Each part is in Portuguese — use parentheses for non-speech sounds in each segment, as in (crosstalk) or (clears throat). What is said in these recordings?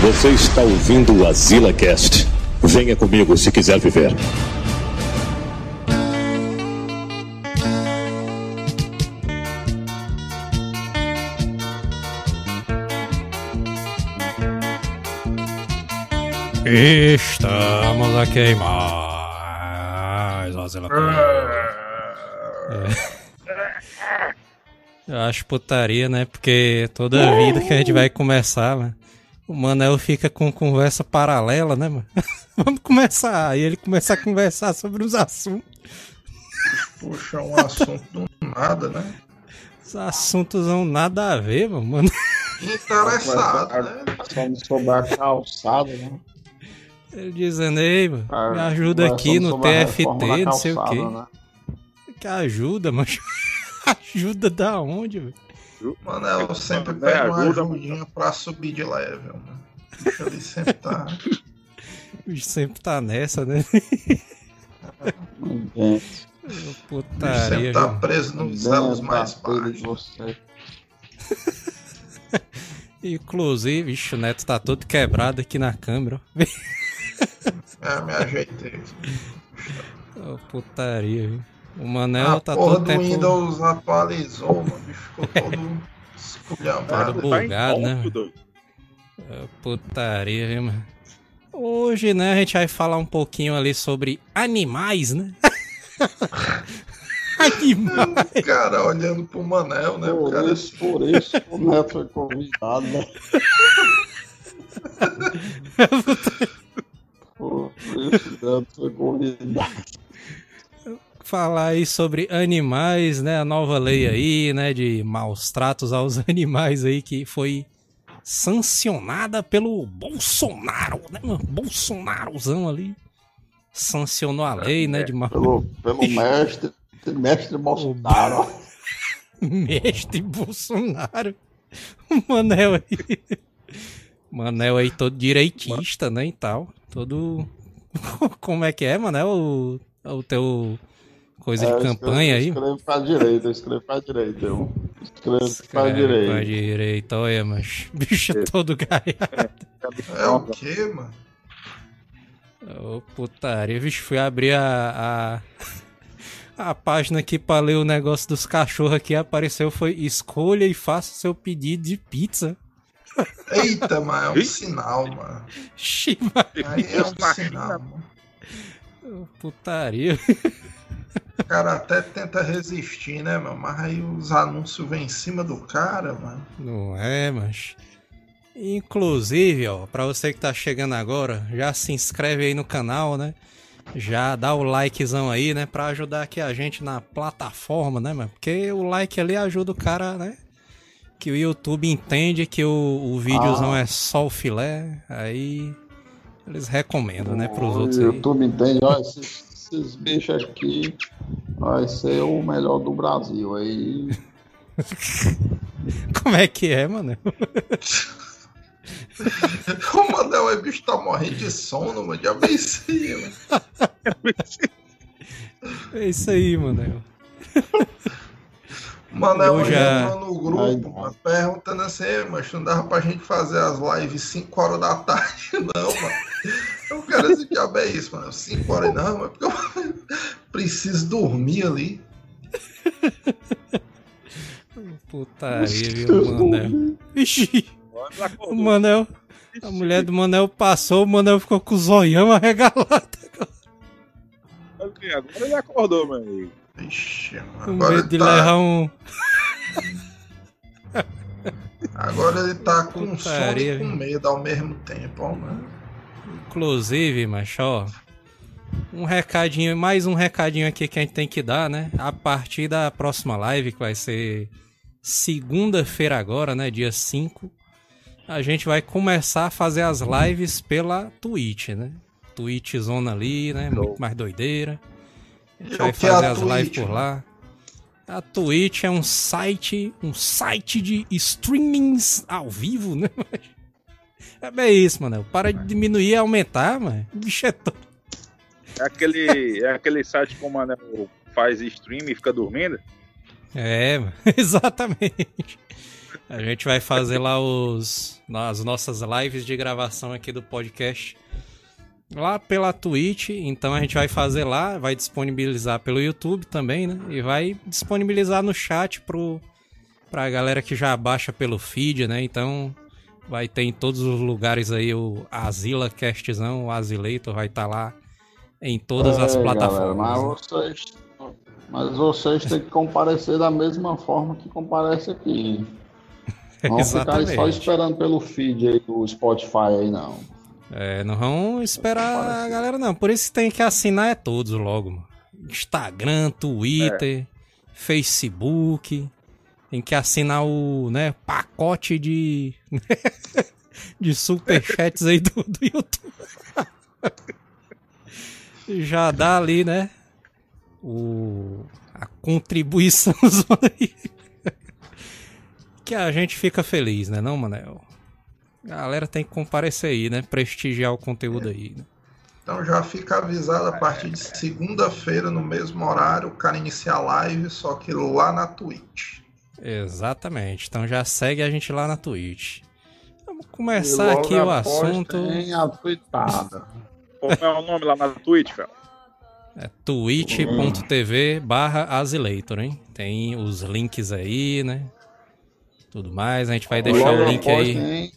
Você está ouvindo o Azila Cast. Venha comigo se quiser viver. Estamos a queimar. Azila Cast. (laughs) É. Eu acho putaria, né? Porque toda vida que a gente vai começar, mano, o Manel fica com conversa paralela, né, mano? (laughs) Vamos começar. Aí ele começa a conversar sobre os assuntos. Puxa, um assunto do nada, né? Os assuntos não nada a ver, mano. Interessado, né? Falando sobre a calçada, né? Ele dizendo, ei, mano, Ah, me ajuda aqui no TFT, da não sei o calçada, quê. né? Que ajuda, mas (laughs) ajuda da onde, velho? Mano, eu sempre Né, pego uma ajudinha pra subir de level, mano. Bicho ali sempre tá. (laughs) O bicho sempre tá nessa, né? (laughs) Bicho Putaria, sempre tá preso nos elos mais baixos. você. (laughs) Inclusive, bicho, o Neto tá todo quebrado aqui na câmera. ó. É, me ajeitei. Putaria, viu? O Manel a tá porra todo do tempo Windows atualizou, mano. O bicho ficou todo esculhambado. bom. bugado, né, doido. Ô, putaria, viu, mano? Hoje, né, a gente vai falar um pouquinho ali sobre animais, né? (laughs) animais. Cara, olhando pro Manel, né? O Por cara isso, por isso o Neto foi convidado, né? (laughs) Por isso o Neto foi convidado. Falar aí sobre animais, né? A nova lei aí, né? De maus tratos aos (laughs) animais aí que foi sancionada pelo Bolsonaro, né? mano? Bolsonarozão ali sancionou a lei, né? De ma... Pelo, pelo (laughs) mestre, mestre Bolsonaro. (laughs) mestre Bolsonaro. O Manel aí. Manel aí todo direitista, né? E tal. Todo. Como é que é, Manel? O, o teu coisa É, de campanha aí? escrevo, Escreve pra direita, eu escrevo pra direita. Eu escrevo pra Escreve direita. Pra direita, olha, mas bicho é todo gaiado. é o quê, mano? Ô, putaria, bicho, fui abrir a, a, (laughs) a página aqui pra ler o negócio dos cachorros aqui, apareceu, foi escolha e faça seu pedido de pizza. (laughs) Eita, mano, é um sinal, mano. Xi, mas, Aí é um sinal, mano. ô, putaria. (laughs) O cara até tenta resistir, né, mano? Mas aí os anúncios vêm em cima do cara, mano. Não é, mas... Inclusive, ó, pra você que tá chegando agora, já se inscreve aí no canal, né? Já dá o likezão aí, né? Pra ajudar aqui a gente na plataforma, né, mano? Porque o like ali ajuda o cara, né? Que o YouTube entende que o, o videozão Ah. é só o filé, aí eles recomendam, né, pros O outros aí. YouTube entende, ó, esses, esses bichos aqui vai ser o melhor do Brasil. Aí (laughs) Como é que é, mano? (laughs) O Manel, o bicho tá morrendo de sono, mano. Já aí, mano. (laughs) É isso aí, mano. O Manel já- entrou no grupo, Ai, perguntando assim, "Ei, mas não dava pra gente fazer as lives 5 horas da (laughs) tarde, não, mano. Eu quero esse diabo é isso, mano. 5 horas não, mas porque eu (laughs) preciso dormir ali. Putaria, viu, Manel? Ixi, o. Manel. A mulher do Manel passou, o Manel ficou com o zoião arregalado. Agora ele acordou, meu amigo. Ixi, mano. Com Agora medo de ele, tá, levar um. agora ele tá com sono Putaria, e com medo ao mesmo tempo, ó, mano. Inclusive, macho, ó. Um recadinho, mais um recadinho aqui que a gente tem que dar, né? A partir da próxima live, que vai ser segunda-feira agora, né? Dia 5. A gente vai começar a fazer as lives pela Twitch, né? Twitch zona ali, né? Muito mais doideira. A gente vai é fazer a as lives Twitch, por lá. A Twitch é um site, um site de streamings ao vivo, né? (laughs) É bem isso, mano. Para de diminuir e aumentar, mano. O bicho é todo. É aquele, é aquele site que o Manel faz stream e fica dormindo. É, mano. (laughs) exatamente. A gente vai fazer lá os as nossas lives de gravação aqui do podcast lá pela Twitch, então a gente vai fazer lá, vai disponibilizar pelo YouTube também, né? E vai disponibilizar no chat pro pra galera que já baixa pelo feed, né? Então vai ter em todos os lugares aí o Asila Castzão, o Asileito vai estar tá lá em todas as É, plataformas. galera, né? mas, vocês, mas vocês têm que comparecer da mesma forma que comparece aqui. (laughs) Não ficar só esperando pelo feed aí do Spotify aí, não. É, não vão esperar a galera, não. Por isso tem que assinar é todos logo, mano. Instagram, Twitter, Facebook. Tem que assinar o né, pacote de. (laughs) de superchats aí do, do YouTube. (laughs) Já dá ali, né? O, a contribuição (laughs) aí. que a gente fica feliz, né, não, Manel? Galera tem que comparecer aí, né? Prestigiar o conteúdo aí. Né? Então já fica avisado a partir de segunda-feira, no mesmo horário, o cara iniciar a live, só que lá na Twitch. Exatamente. Então já segue a gente lá na Twitch. Vamos começar aqui o assunto. Tem a tweetada. Como é o nome lá na Twitch, velho? É twitch.tv barra Azileitor, hein? Tem os links aí, né? Tudo mais. A gente vai deixar o link aí.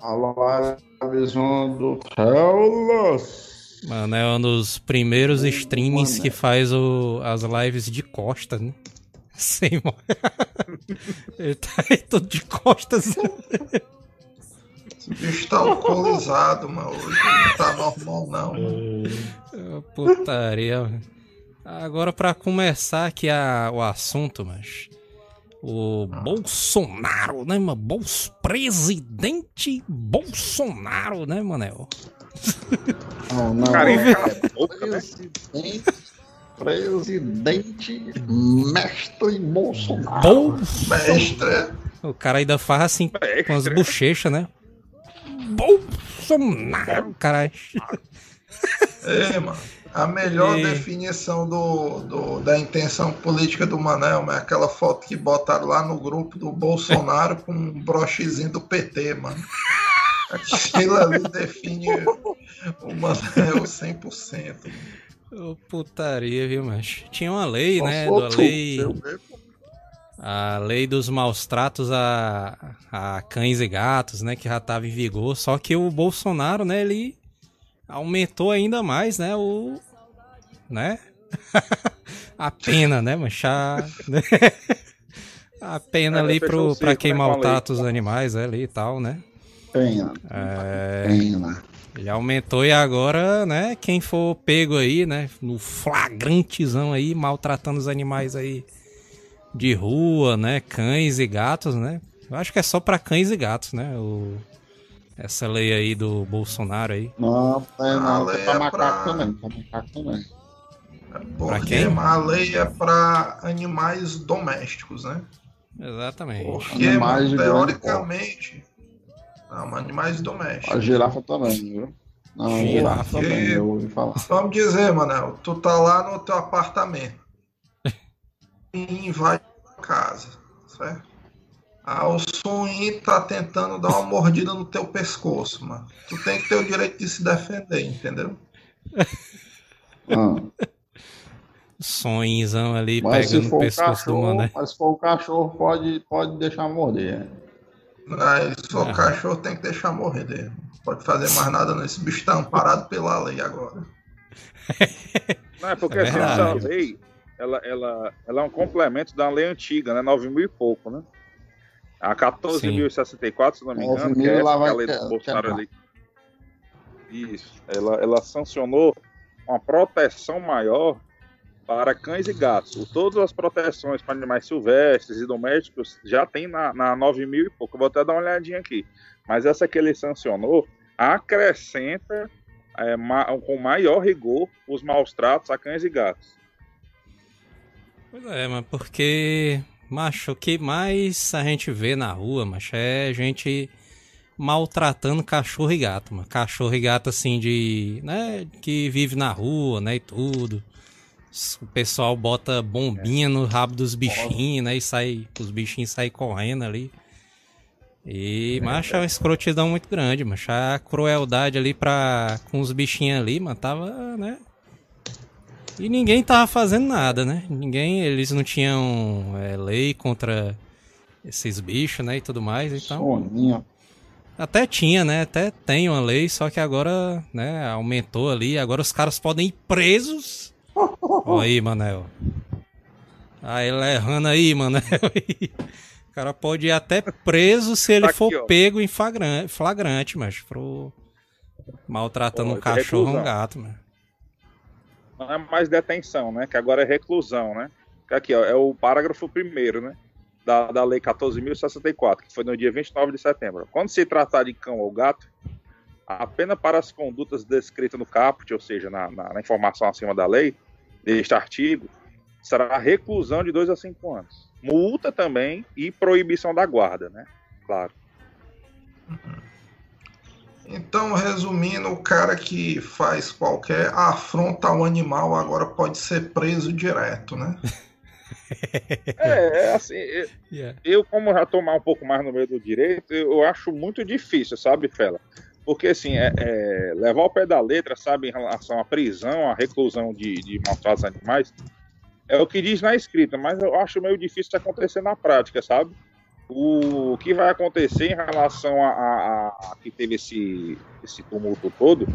A livezona do Telos. Mano, é um dos primeiros streamings Mano. que faz o, as lives de costas, né? (laughs) Sem mo- (laughs) Ele tá aí todo de costas. Esse bicho tá alcoolizado, mano. Hoje não tá normal, não. Ô, Putaria. mano. Agora, pra começar aqui a, o assunto, mas. O Bolsonaro, né, mano? Bols... Presidente Bolsonaro, né, Manel? (laughs) Não, não. Carinha, é né? presidente, presidente Mestre Bolsonaro. Bols... Mestre, O cara ainda faz assim Mestre. com as bochechas, né? Bolsonaro, caralho. é, mano. A melhor E- definição do, do- da intenção política do Manel é aquela foto que botaram lá no grupo do Bolsonaro com um brochezinho do PT, mano. Aquilo ali define o Manel 100%. Ô, putaria, viu, mas Tinha uma lei, né? Da tudo, lei. A lei dos maus tratos a, a cães e gatos, né, que já estava em vigor, só que o Bolsonaro, né, ele aumentou ainda mais, né, o né? (laughs) a pena, né, manchar (laughs) a pena É, ali pro para ciclo, quem né, maltrata os animais é, ali e tal, né? Pena, É, pena. ele aumentou e agora, né, quem for pego aí, né, no flagrantezão aí, maltratando os animais aí de rua, né, cães e gatos, né? Eu acho que é só pra cães e gatos, né, o... essa lei aí do Bolsonaro aí. Não, é não, lei é pra é macaco pra- também, pra macaco também. Porque quem? a lei é para animais domésticos, né? Exatamente. Porque, Animais teoricamente. Não, animais domésticos. A girafa também, viu? Não, a Girafa. girafa também, Que- eu ouvi falar. (laughs) Vamos dizer, Manel, tu tá lá no teu apartamento (laughs) e invade a casa, certo? Ah, o sonho tá tentando dar uma mordida no teu pescoço, mano. Tu tem que ter o direito de se defender, entendeu? (laughs) Ah, Sonhozão ali mas se pegando o for o pescoço do mano, cachorro, né? mas se for o cachorro, pode, pode deixar morder. Aí, se for Ah. cachorro, tem que deixar. Não pode fazer mais nada, não. Esse bicho tá amparado pela lei agora. (laughs) Não, é porque É assim, essa lei, ela, ela, ela é um complemento da lei antiga, né? 9 mil e pouco, né? A 14.064, se não me engano, 9.000 que é essa que é a lei do Bolsonaro ali. Isso. Ela, ela sancionou uma proteção maior para cães e gatos. Todas as proteções para animais silvestres e domésticos já tem na, na 9 mil e pouco. Eu vou até dar uma olhadinha aqui. Mas essa que ele sancionou acrescenta é, ma- com maior rigor os maus tratos a cães e gatos. Pois é, mas porque, macho, o que mais a gente vê na rua, macho, é gente maltratando cachorro e gato, mano. Cachorro e gato, assim, de. né? Que vive na rua, né? E tudo. O pessoal bota bombinha no rabo dos bichinhos, né? E sai. Os bichinhos saem correndo ali. E, macho, é uma escrotidão muito grande, macho. A crueldade ali pra, com os bichinhos ali, mano, tava, né? E ninguém tava fazendo nada, né? Ninguém, eles não tinham é, lei contra esses bichos, né? E tudo mais, então... Soninha. Até tinha, né? Até tem uma lei, só que agora, né, aumentou ali. Agora os caras podem ir presos. (laughs) Olha aí, Manel. Aí ele errando aí, Manel. (laughs) o cara pode ir até preso se ele Tá aqui, for ó. pego em flagrante, flagrante mas pro maltratando Ó, um é cachorro ou um gato, mano. Não é mais detenção, né? Que agora é reclusão, né? Aqui, ó, é o parágrafo primeiro, né? Da, da Lei 14.064, que foi no dia 29 de setembro. Quando se tratar de cão ou gato, a pena para as condutas descritas no caput, ou seja, na, na- na informação acima da lei, deste artigo, será reclusão de 2 a 5 anos. Multa também e proibição da guarda, né? Claro. Então, resumindo, o cara que faz qualquer afronta ao animal agora pode ser preso direto, né? (laughs) É, é assim, é- Yeah. eu, como já tô mais um pouco mais no meio do direito, eu acho muito difícil, sabe, Fela? Porque, assim, é, é, levar ao pé da letra, sabe, em relação à prisão, à reclusão de, de maltratos animais, é o que diz na escrita, mas eu acho meio difícil acontecer na prática, sabe? O que vai acontecer em relação a, a- a- que teve esse, esse tumulto todo,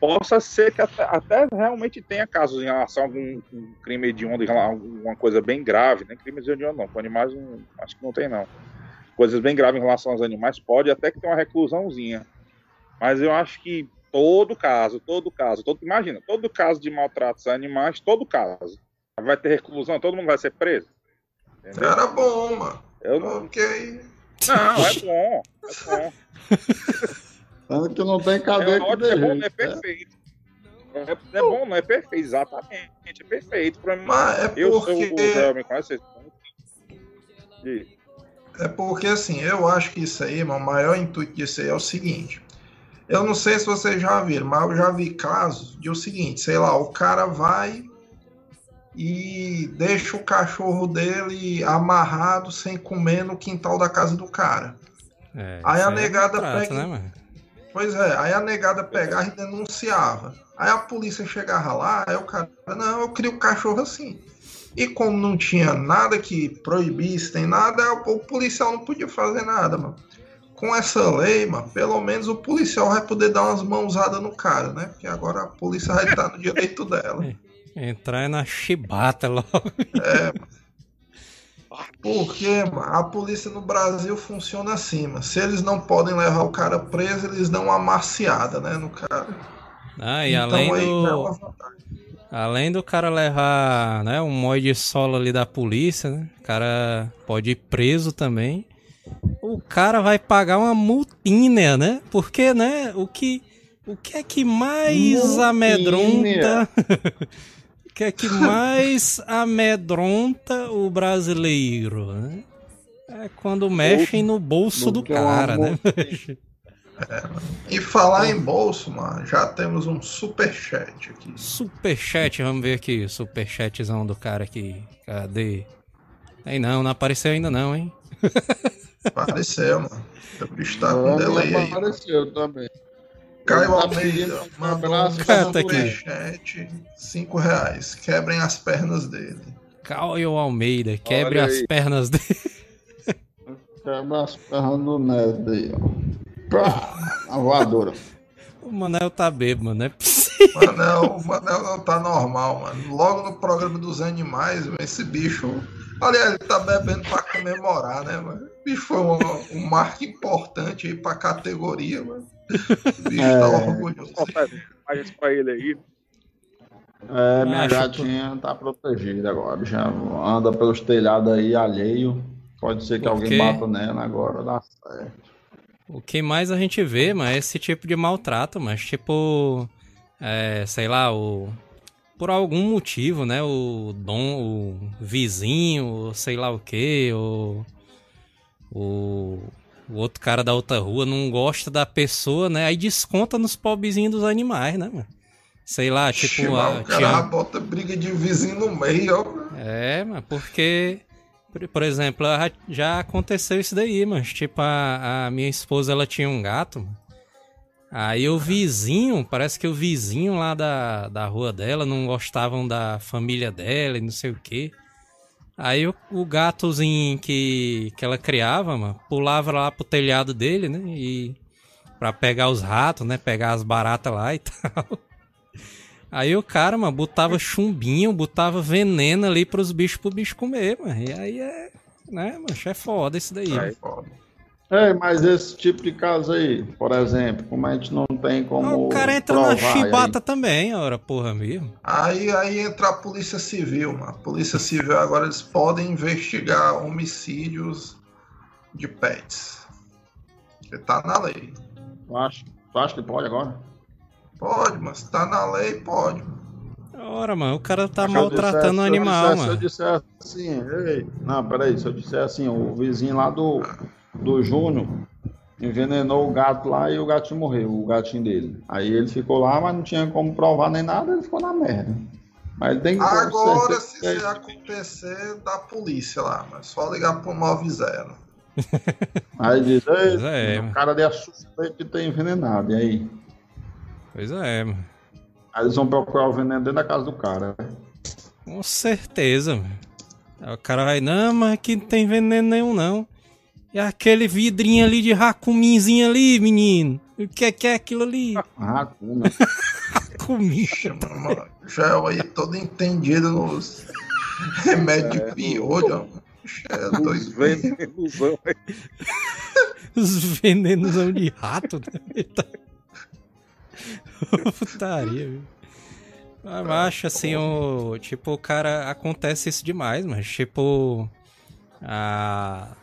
possa ser que até, até realmente tenha casos em relação a algum um crime hediondo, alguma coisa bem grave, nem crime hediondo não, com animais não- acho que não tem não. Coisas bem graves em relação aos animais pode até que ter uma reclusãozinha. Mas eu acho que todo caso, todo caso, todo, imagina, todo caso de maltratos a animais, todo caso, vai ter reclusão, todo mundo vai ser preso. Entendeu? Era bom, mano. Eu não, Ok. não, é bom, é bom. Tanto que não tem É cadeia que ótimo, é bom, não é jeito, né? perfeito. É, é bom, não é perfeito, exatamente. É perfeito pra mim. Mas é Eu sou porque, o Zé, me conhece? é porque assim, eu acho que isso aí, mano, o maior intuito disso aí é o seguinte. Eu não sei se vocês já viram, mas eu já vi casos de o seguinte, sei lá, o cara vai e deixa o cachorro dele amarrado sem comer no quintal da casa do cara. É, Aí a é negada maltrato, pega- né? Pois é, aí a negada pegava e denunciava. Aí a polícia chegava lá, aí o cara, não, eu crio o cachorro assim. E como não tinha nada que proibisse, nem nada, o policial não podia fazer nada, mano. Com essa lei, mano, pelo menos o policial vai poder dar umas mãozadas no cara, né? Porque agora a polícia vai estar no direito dela. (laughs) Entrar é na chibata logo. Porque mano, a polícia no Brasil funciona assim, mano. Se eles não podem levar o cara preso, eles dão uma maciada, né, no cara. Ah, e então além aí do. é. Além do cara levar, né, um de solo ali da polícia, né? O cara pode ir preso também. O cara vai pagar uma multinha, né? Porque, né, o que o que é que mais Multinha. amedronta (laughs) que é que mais (laughs) amedronta o brasileiro, né? É quando mexem no bolso do uma cara, né? (laughs) E falar em bolso, mano, já temos um superchat aqui. Superchat, vamos ver aqui, superchatzão do cara aqui. Cadê? Tem não, não apareceu ainda não, hein? Apareceu, mano. (laughs) O bicho tá com delay aí. apareceu também. Caio Almeida um mandou abraço um tá superchat, 5 reais. Quebrem as pernas dele. Caio Almeida, quebre Olha as pernas dele. (laughs) Quebra as pernas do Ned aí, ó. Pá, a voadora. O Manel tá bêbado, é (laughs) possível. Manel, o Manel não tá normal, mano. Logo no programa dos animais, esse bicho. Aliás, ele tá bebendo pra comemorar, né, mano? O bicho foi um, um marco importante aí pra categoria, mano. O (laughs) bicho É. tá orgulhoso. Pra ele aí. É, minha Acho gatinha tá protegida agora. Já anda pelos telhados aí alheio. Pode ser que Por alguém bata nela agora, dá certo. O que mais a gente vê, mas é esse tipo de maltrato, mas tipo. É, sei lá, o. Por algum motivo, né? O dom, o vizinho, ou sei lá o que, o. O. O outro cara da outra rua não gosta da pessoa, né? Aí desconta nos pobrezinhos dos animais, né, mano? Sei lá, tipo. A- o cara bota briga de vizinho no meio, ó. É, mas porque. Por, exemplo, já- aconteceu isso daí, mas tipo, a, a minha esposa ela tinha um gato. mano. Aí o vizinho, parece que o vizinho lá da, da rua dela não gostavam da família dela e não sei o quê. Aí o, o gatozinho que, que ela criava, mano, pulava lá pro telhado dele, né? E pra pegar os ratos, né? Pegar as baratas lá e (laughs) tal. Aí o cara, mano, botava chumbinho, botava veneno ali pros bichos pro bicho comer, mano. E aí é, né, mancho, é foda isso daí. Aí. mano. Foda. É, mas esse tipo de caso aí, por exemplo, como a gente não tem como. o cara entra na chibata também, ora, porra mesmo. Aí, aí entra a Polícia Civil, mano. A Polícia Civil agora eles podem investigar homicídios de pets. Porque tá na lei. aí. Tu acha, tu acha que pode agora? Pode, mas tá na lei, pode. Ora, mano, o cara tá Se maltratando o animal, se eu disser, mano. Se eu disser assim, ei, não, peraí, se eu disser assim, o vizinho lá do, do Júnior envenenou o gato lá e o gatinho morreu, o gatinho dele. Aí ele ficou lá, mas não tinha como provar nem nada, ele ficou na merda. Mas tem que Agora, se certeza isso acontecer, da polícia lá, mas só ligar pro 90. (laughs) Aí diz, ei, Pois é, o cara deu a suspeita de ter envenenado, e aí? Pois é, mano. Aí eles vão procurar o veneno dentro da casa do cara. né? Com certeza, mano. Aí o cara vai, não, mas aqui não tem veneno nenhum, não. E aquele vidrinho ali de racuminzinho ali, menino. O que é que é aquilo ali? (laughs) Racuna. Racuminho. Mano, Gel aí todo entendido nos remédios de piolho. ó. É venenozão aí. (laughs) Os venenos de rato, né? (laughs) Eita. Putaria, viu? Mas acho assim, o. Tipo, o cara. Acontece isso demais, mas tipo. A.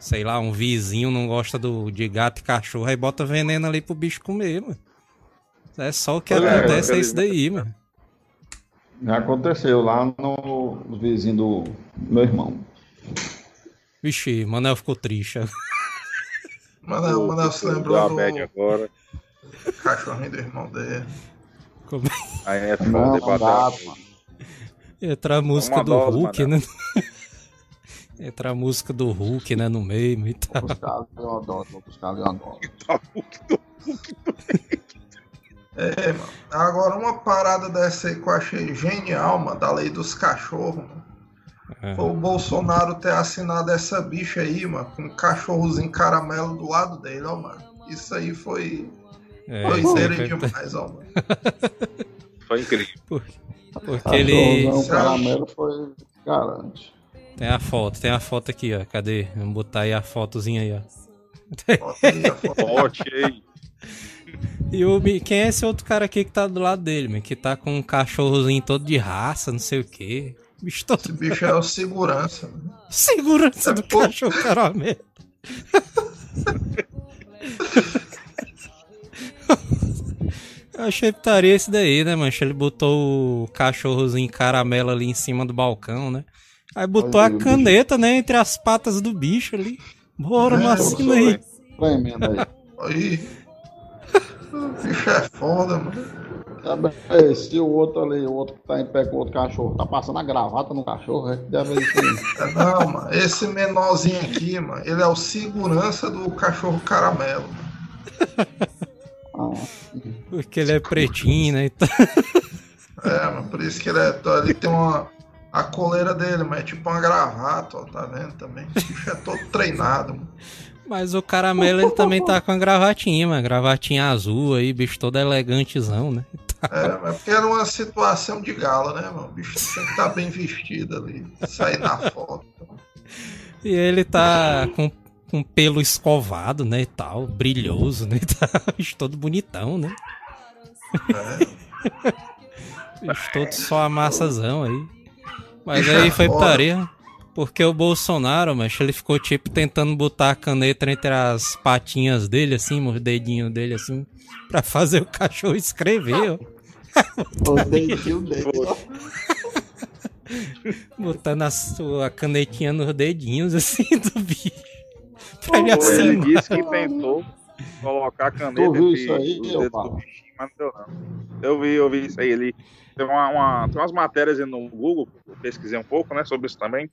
Sei lá, um vizinho não gosta do, de gato e cachorro, aí bota veneno ali pro bicho comer, mano. É só o que Pois é, acontece, é, isso daí, mano. Aconteceu lá no, vizinho do meu irmão. Vixe, Manel ficou triste. Mano, mano, se lembrou do agora. cachorrinho do irmão dele. Como- Aí é Não, foda a música uma do dose, Hulk, né? Entra a música do Hulk, né, no meio e tal. Vou buscar Leodoro, vou buscar Leodoro. É, mano. Agora, uma parada dessa aí que eu achei genial, mano, da lei dos cachorros, mano. É. Foi o Bolsonaro ter assinado essa bicha aí, mano, com um cachorrozinho caramelo do lado dele, ó, mano. Isso aí foi É, doideira foi- demais, ó, mano. Foi incrível. Porque ele. Cachorrozão, caramelo foi garante. Tem a foto, tem a foto aqui, ó. Cadê? Vamos botar aí a fotozinha aí, ó. Forte aí. (laughs) E o, mi- quem é esse outro cara aqui que tá do lado dele, mano? Que tá com um cachorrozinho todo de raça, não sei o quê. Bicho todo. Esse bicho é o segurança, mano. (laughs) Segurança do Pô. cachorro caramelo. Eu achei putaria esse daí, né, mancha? Ele botou o cachorrozinho caramelo ali em cima do balcão, né? Aí botou Olha a caneta, né, entre as patas do bicho ali. Bora, É, Marcino aí. Tremendo aí. Aí. O (laughs) bicho é foda, mano. É, se o outro ali, o outro que tá em pé com o outro cachorro, tá passando a gravata no cachorro, é que deve isso aí. É, (laughs) Não, mano. Esse menorzinho aqui, mano, ele é o segurança do cachorro caramelo. mano. Porque ele é pretinho, né? e tal. É, mano, por isso que ele é. Ali tem uma. A coleira dele, mas é tipo uma gravata, ó, tá vendo também? O bicho é todo treinado, mano. Mas o caramelo ele também tá com a gravatinha, mano. Gravatinha azul aí, bicho todo elegantezão, né? É, mas porque era uma situação de gala, né, mano? O bicho tem que estar bem vestido ali, sair na foto. E ele tá com, com pelo escovado, né, e tal, brilhoso, né, tal, (laughs) bicho todo bonitão, né? É. Bicho todo só a massazão aí. Mas aí (laughs) foi putaria, porque o Bolsonaro, mas ele ficou tipo tentando botar a caneta entre as patinhas dele, assim, os dedinhos dele, assim, pra fazer o cachorro escrever, ó. (laughs) dedinho dele. ó. (laughs) Botando a sua canetinha nos dedinhos, assim, do bicho. Pra ele Ele assinar. disse que tentou colocar a caneta entre os dedos do bichinho, mas não deu não. Eu vi, eu vi isso aí. Ele tem, uma, uma- tem umas matérias aí no Google, eu pesquisei um pouco, né, sobre isso também.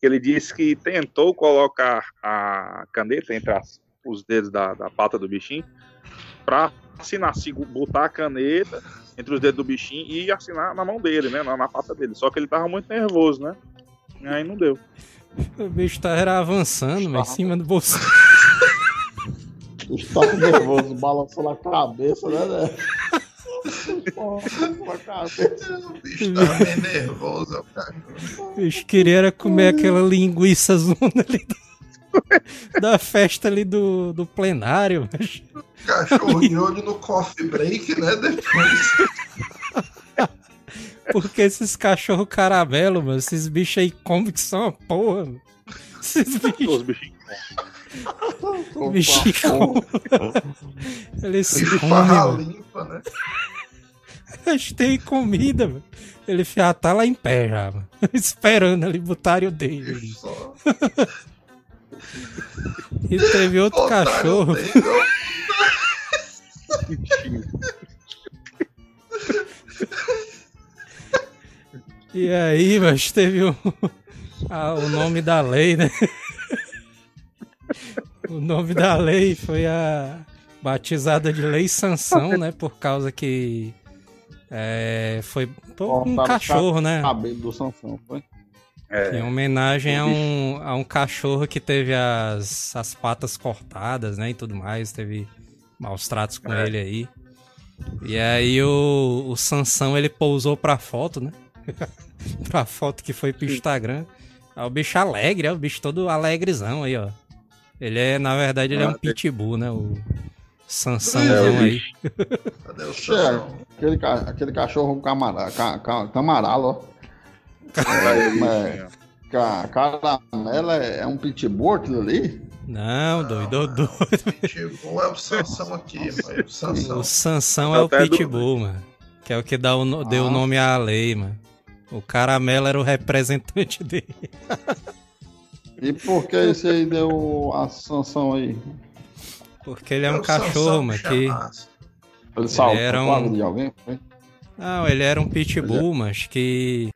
que ele disse que tentou colocar a caneta entre as, os dedos da, da pata do bichinho para assinar, botar a caneta entre os dedos do bichinho e assinar na mão dele, né? Na, na pata dele. Só que ele tava muito nervoso, né? E aí não deu. O bicho tá era avançando, mas em cima do bolso. (laughs) O bicho tava nervoso, balançou na cabeça, né, né? O bicho tava meio nervoso, cara. O bicho queria era comer aquela linguiça zona ali do- (laughs) da festa ali do, do plenário. mas- Cachorro de olho no coffee break, né? Depois. Porque esses cachorro caramelo, mano, esses bichos aí comem que são uma porra, mano. Esses bichos, Os bichinhos. bichos comem. Eles Bicho comem, têm comida. Ele já tá lá em pé já, mano. (laughs) Esperando ali botarem o dele. E teve outro botaram cachorro. E aí, mas teve o, ah, o nome da lei, né? O nome da lei foi a batizada de Lei Sanção, né? Por causa que é, foi pô, um cachorro, né? Cabelo do Sansão, foi? Em É, homenagem a um, a um cachorro que teve as, as patas cortadas, né? E tudo mais, teve maus tratos com É. ele aí. E aí o, o Sansão, ele pousou pra foto, né? (laughs) pra foto que foi pro Instagram. Aí o bicho alegre, é o bicho todo alegrezão aí, ó. Ele é, na verdade, ele é um Ah, tem- pitbull, né? O É, Sansãozão o aí. Cadê o É, Sansão? aquele, ca- aquele cachorro camara, ca, ca, camaralo, ó. é, É, ca, caramelo é, é um pitbull aquilo ali? Não, doido, doido. Pitbull é o Sansão aqui, mano. O Sansão. O Sansão é o Até do- Pitbull, mano. Que é o que dá o, no- deu o Ah. nome à lei, mano. O caramelo era o representante dele. E por que esse aí deu a sanção aí? Porque ele é um cachorro, mano, que... Ele saltou era um- de alguém? Foi? Não, ele era um pitbull, mas que...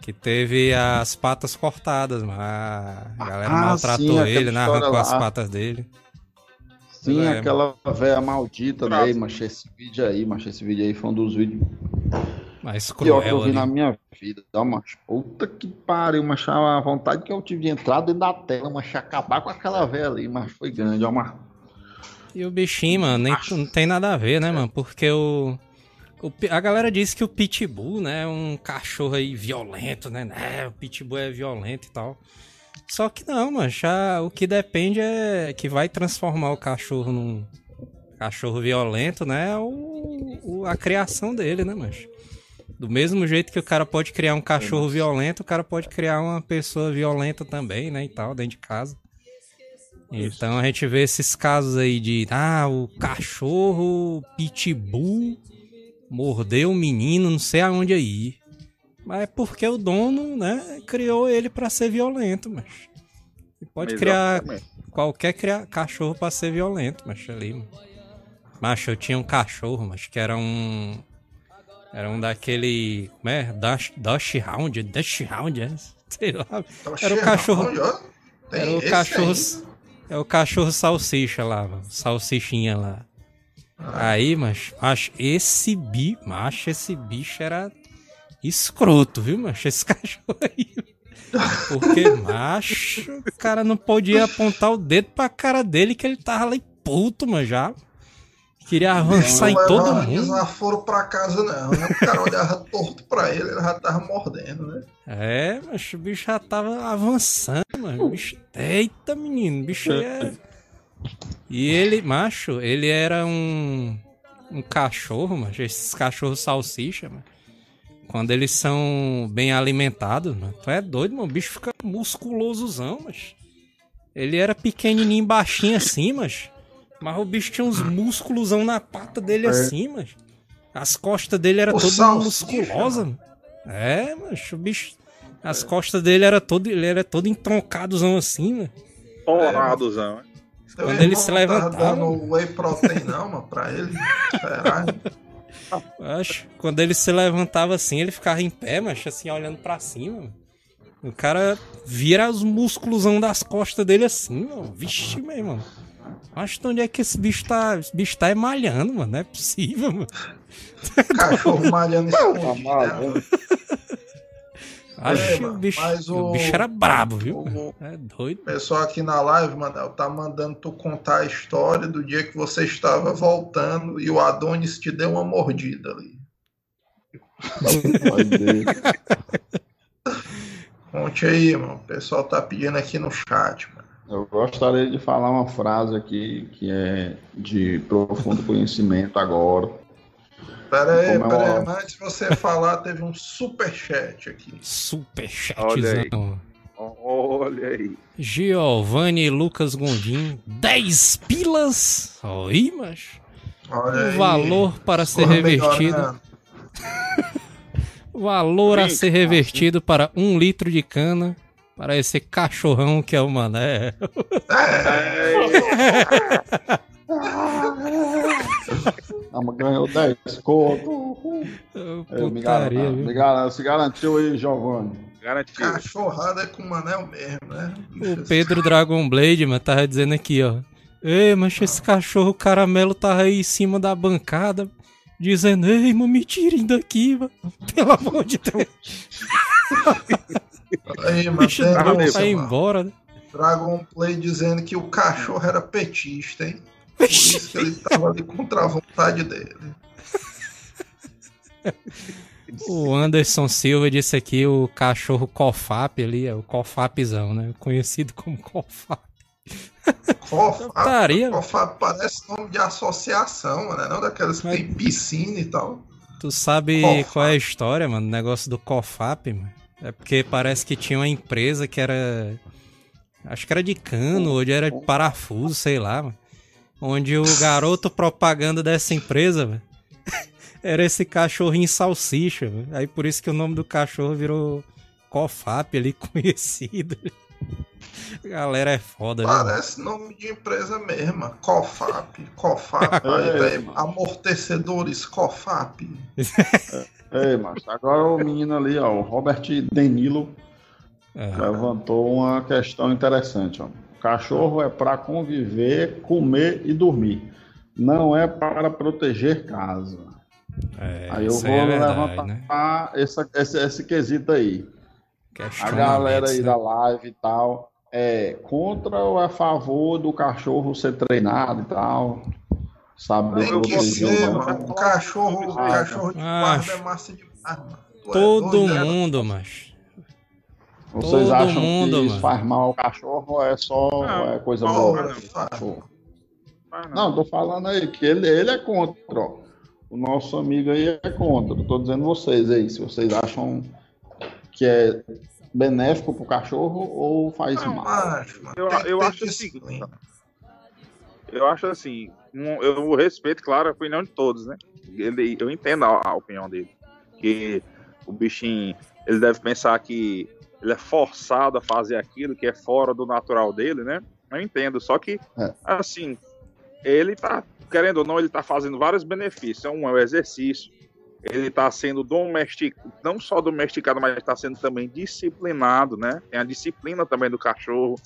Que teve as patas cortadas, mano. A galera Ah, maltratou sim, ele, né? Arrancou história as lá. patas dele. Sim, É. aquela véia maldita daí, mas esse vídeo aí, mas esse vídeo aí foi um dos vídeos Mais pior que eu cruel vi ali. na minha vida. Dá uma puta que pariu, mas a vontade que eu tive de entrar dentro da tela, mas acabar com aquela véia ali, mas foi grande, ó, mas E o bichinho, mano, nem, não tem nada a ver, né, mano? Porque o, o A galera diz que o Pitbull, né, é um cachorro aí violento, né? né, O Pitbull é violento e tal. Só que não, mano. Já, o que depende é que vai transformar o cachorro num cachorro violento, né? é O, o- a criação dele, né, mas Do mesmo jeito que o cara pode criar um cachorro violento, o cara pode criar uma pessoa violenta também, né? E tal, dentro de casa. Então a gente vê esses casos aí de ah, o cachorro pitbull mordeu o menino, não sei aonde aí. Mas é porque o dono, né, criou ele pra ser violento, mas pode criar qualquer cria- cachorro pra ser violento, mas ali, mano. Macho, eu tinha um cachorro, mas que era um era um daquele, como é? Dash, Dash Hound, Dash Hound, é? (laughs) sei lá. Era o cachorro- Era o cachorro. É o cachorro salsicha lá, mano. Salsichinha lá. Aí, mas, macho, esse bicho, macho, esse bicho era escroto, viu, macho? Esse (laughs) cachorro aí. Porque, macho, o cara não podia apontar o dedo pra cara dele que ele tava lá puto, mano, já. Queria avançar em Não todo levava mundo. desaforo pra casa, não. O cara olhava torto pra ele, ele já tava mordendo, né? É, mas o bicho já tava avançando, mano. O bicho. Eita, menino, o bicho é. E ele, macho, ele era um. Um cachorro, mas esses cachorros salsicha, mano. Quando eles são bem alimentados, mano. Tu é doido, mano. O bicho fica musculosozão, mas. Ele era pequenininho, baixinho assim, mas. Mas o bicho tinha uns músculosão na pata dele assim, mas. As costas dele era O todas salsicha, musculosas, mano. É, mas o bicho. As costas dele era todo, ele era todo entroncadozão assim, mano. Torradozão. né? Teu Quando ele se não tava levantava- dando whey protein, não, mano, pra ele. Será? Acho. Quando ele se levantava assim, ele ficava em pé, mas assim, olhando pra cima. mano. O cara vira os músculosão das costas dele assim, mano. Vixe, meu irmão. Acho que onde é que esse bicho tá. Esse bicho tá emalhando, mano. Não é possível, mano. Cachorro (laughs) malhando escondido. mal, né? Acho É, que o bicho, o o- bicho era brabo, viu? o- É doido. O pessoal aqui na live, Manel, tá mandando tu contar a história do dia que você estava voltando e o Adonis te deu uma mordida ali. Pode ver. Conte aí, mano. O pessoal tá pedindo aqui no chat, mano. Eu gostaria de falar uma frase aqui que é de profundo conhecimento agora. Pera aí, é pera aí. antes de você falar, teve um super chat aqui. Super Olha aí. Olha aí. Giovanni Lucas Gondim, 10 pilas. Oi, macho. Olha O aí. valor para ser Corra revertido. melhorando. (laughs) Valor a Brinca, ser revertido para um litro de cana. Para esse cachorrão que é o Mané. (laughs) Ah, ganhou 10 conto. Ô, É, me, Putaria, gar- viu? me gar- se garantiu aí, Giovanni. Garantido. Cachorrada é com o Manel mesmo, né? O Pedro Dragon Blade, mano, tava dizendo aqui, ó. Ei, mas esse cachorro caramelo tava aí em cima da bancada, dizendo, ei, mano, me tirem daqui, mano. Pelo amor de Deus. (laughs) Aí, O mano, bicho ir mano. embora, né? Dragon Play dizendo que o cachorro era petista, hein? Por isso que ele tava ali contra a vontade dele. O Anderson Silva disse aqui o cachorro Cofap ali, é o Cofapzão, né? Conhecido como Cofap. Cofap, Putaria, Cofap parece nome de associação, né? Não daquelas que tem piscina e tal. Tu sabe Cofap. qual é a história, mano? O negócio do Cofap, mano. É porque parece que tinha uma empresa que era. Acho que era de cano, ou era de parafuso, sei lá, mano. Onde o garoto propaganda dessa empresa, (laughs) era esse cachorrinho salsicha. Aí por isso que o nome do cachorro virou Cofap ali, conhecido. A galera é foda, viu? Parece nome de empresa mesmo. Cofap, Cofap, (laughs) É, amortecedores Cofap. Ei, mas agora o menino ali, ó, o Robert Denilo, É. levantou uma questão interessante, ó. Cachorro é para conviver, comer e dormir. Não é para proteger casa. É, aí eu vou é verdade, levantar né? essa, esse, esse quesito aí. A Questionamentos, galera aí né? da live e tal é contra ou é a favor do cachorro ser treinado e tal? Saber Tem que ser, o mano. O cachorro, Ah, cachorro de ah, guarda é massa mano. Tu é Todo né? mundo, mas Vocês todo acham mundo, que isso mano. faz mal ao cachorro ou é só Não, é coisa não, boa? não, cachorro? Ah, Não, tô falando aí que ele, ele é contra. ó. O nosso amigo aí é contra. Tô dizendo vocês aí, se vocês acham que é benéfico pro cachorro ou faz Não, mal. acho. Eu, eu acho assim. Eu acho assim. um- eu respeito, claro, a opinião de todos, né? Ele, eu entendo a, a opinião dele. Que o bichinho, ele deve pensar que ele é forçado a fazer aquilo que é fora do natural dele, né? Eu entendo. Só que, É. assim, ele tá, querendo ou não, ele tá fazendo vários benefícios. Um é o exercício. Ele tá sendo domesticado, não só domesticado, mas está sendo também disciplinado, né? Tem a disciplina também do cachorro.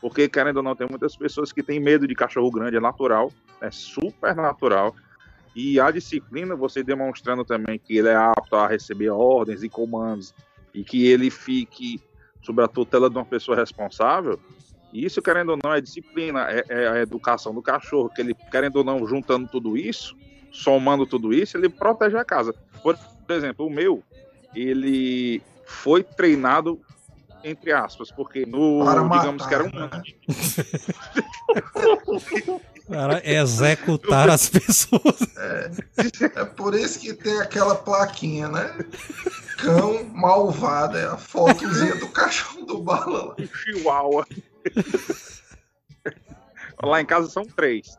Porque, querendo ou não, tem muitas pessoas que têm medo de cachorro grande, é natural, é super natural. E a disciplina, você demonstrando também que ele é apto a receber ordens e comandos e que ele fique sob a tutela de uma pessoa responsável, isso, querendo ou não, é disciplina, é, é a educação do cachorro, que ele, querendo ou não, juntando tudo isso, somando tudo isso, ele protege a casa. Por exemplo, o meu, ele foi treinado entre aspas, porque no, Para digamos matar, que era um né? Para executar as pessoas. É por isso que tem aquela plaquinha, né? Cão malvado, é a fotozinha do cachorro do bala lá. chihuahua. Lá em casa são três.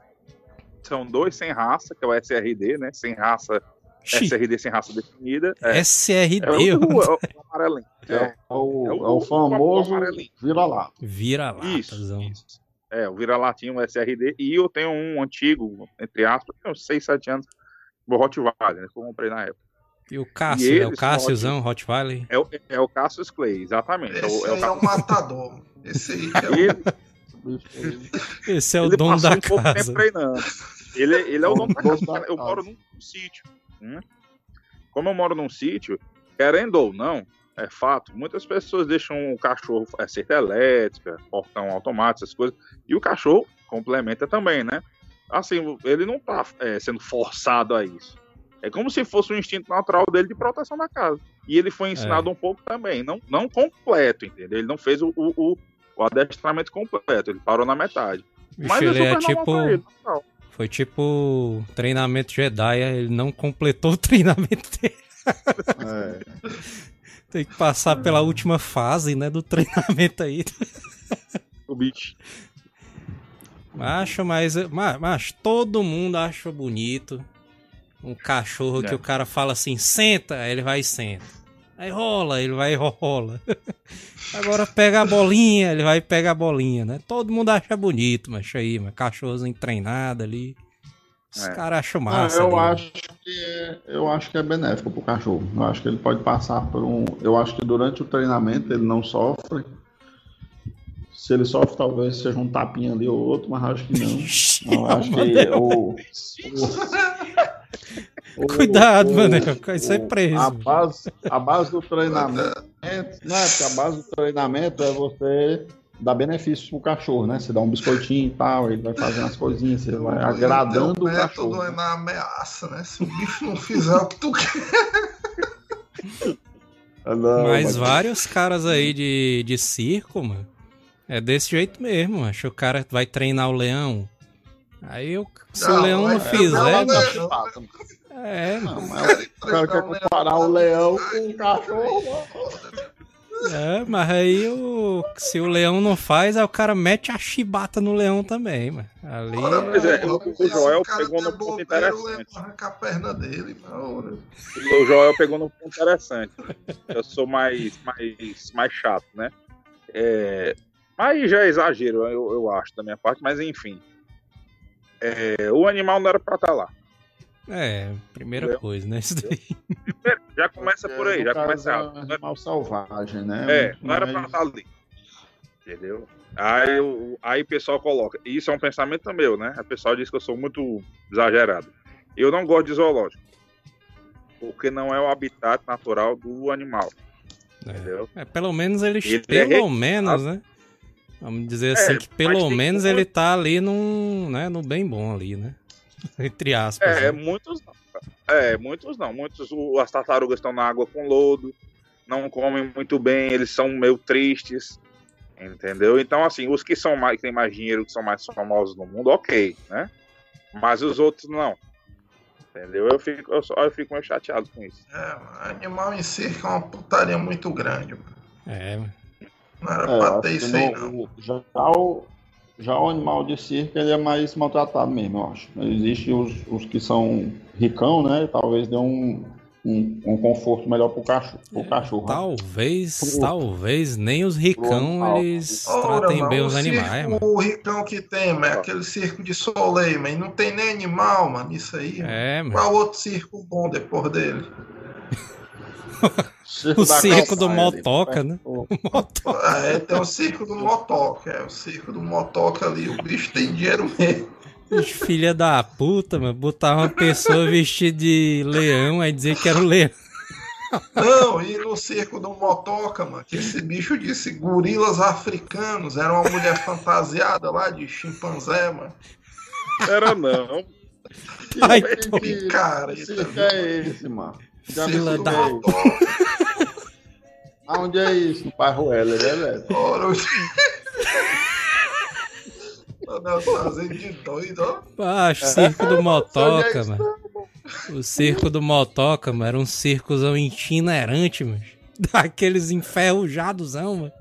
São dois sem raça, que é o SRD, né? Sem raça, SRD sem raça definida. É, SRD, é o, é o amarelinho. É, É, o, é o- é o famoso o amarelinho. vira lá. Vira lá, isso, isso. É, o vira-latinho, o SRD. E eu tenho um antigo, entre aspas, tem uns 6, 7 anos, do Rottweiler, né? Que eu comprei na época. E o Cássio, E é o eles Cássiozão, Rottweiler. É, o- é o Cassius Clay, exatamente. É Esse o, é o aí é o matador. Esse aí é o. ele. Esse é o ele dono da um pouco casa. tempo treinando. Ele, ele é o dono da casa. da Eu moro num sítio. né? Como eu moro num sítio, querendo ou não, é fato, muitas pessoas deixam o cachorro é, cerca elétrica, portão automático, essas coisas, e o cachorro complementa também, né? Assim, ele não tá é, sendo forçado a isso. É como se fosse um instinto natural dele de proteção da casa. E ele foi ensinado um pouco também, não, não completo, entendeu? Ele não fez o, o, o- o adestramento completo, ele parou na metade. Bicho, Mas ele é é tipo. pra ele, normal. Foi tipo treinamento Jedi, ele não completou o (laughs) treinamento dele. É. Tem que passar pela última fase, né, do treinamento aí. O bicho. Macho, mas, ma- macho, todo mundo acha bonito um cachorro que É. o cara fala assim, senta, aí ele vai e senta. Aí rola, ele vai e rola. (laughs) Agora pega a bolinha, ele vai e pega a bolinha, né? Todo mundo acha bonito, macho aí, mas cachorrozinho treinado ali. Os É. caras acham massa. eu ali. acho que é, eu acho que é benéfico pro cachorro. Eu acho que ele pode passar por um. Eu acho que durante o treinamento ele não sofre. Se ele sofre, talvez seja um tapinha ali ou outro, mas acho que não. (laughs) Eu acho que o, o- (laughs) (laughs) Cuidado, o- mano, vai ser o- preso. A base, a base do treinamento. É porque a base do treinamento é você dar benefícios pro cachorro, né? Você dá um biscoitinho e tal, ele vai fazendo as coisinhas, você vai agradando o o cachorro. método é na ameaça, né? Se o bicho não fizer o que tu quer. (laughs) Ah, não, Mas vários caras aí de, de circo, mano, é desse jeito mesmo, macho. O cara vai treinar o leão. Aí, o- se o Não, leão não vai fizer, é, mano. Não, mas o cara quer comparar o leão com o cachorro. É, mas aí o, se o leão não faz, aí o cara mete a chibata no leão também, mano. Ali. Pois é, o- o Joel pegou tá no ponto interessante. a perna dele na hora. O Joel pegou num ponto interessante. Eu sou mais, mais, mais chato, né? É, mas já é exagero, eu, eu acho, da minha parte, mas enfim. É, o animal não era pra estar lá. É, primeira Leão. coisa, né? Isso daí. Já começa por aí, No já começa é um animal selvagem, né? É, não era pra estar ali. Entendeu? Aí, o- aí o pessoal coloca. Isso é um pensamento meu, né? O pessoal diz que eu sou muito exagerado. Eu não gosto de zoológico. Porque não é o habitat natural do animal. Entendeu? É, pelo menos ele, Ele é pelo re- menos, né? Vamos dizer assim É, que pelo menos ele tá ali num, né, no bem bom ali, né? Entre aspas. É, né? muitos não. É, muitos não. Muitos, as tartarugas estão na água com lodo, não comem muito bem, eles são meio tristes. Entendeu? Então, assim, os que são mais, que têm mais dinheiro, que são mais famosos no mundo, ok, né? Mas os outros não. Entendeu? Eu fico, eu, só, eu fico meio chateado com isso. É, animal em circo é uma putaria muito grande. mano. É, Não era É, pra ter isso aí, não. já, o, já o animal de circo ele é mais maltratado mesmo, eu acho. Existem os, os que são ricão, né? Talvez dê um, um, um conforto melhor pro cachorro. Pro cachorro né? talvez, Pro- talvez nem os ricão eles Ora, tratem mano, bem os animais, circo, mano. O ricão que tem, mano, é aquele circo de Soleil, mas não tem nem animal, mano, isso aí. É, mano. Qual outro circo bom depois dele? (laughs) Circo O da circo do motoca, ali, né? perto do- Ah, é, tem o circo do motoca, é o circo do motoca ali, o bicho tem dinheiro mesmo. Os Filha da puta, mano. Botar uma pessoa vestida de leão, aí dizer que era o leão. Não, e no circo do motoca, mano, que esse bicho disse gorilas africanos, era uma mulher fantasiada lá de chimpanzé, mano. Era não. Ai, Que- tô- que Cara, é esse, mano? Já Circo Fila da- motoca. Aonde é isso? No bairro Heller, né, velho? Ora, (laughs) de doido, ó. Ah, o circo do motoca, é isso? mano. O circo do motoca, mano, era um circozão itinerante, mano. (laughs) Daqueles enferrujadosão, mano.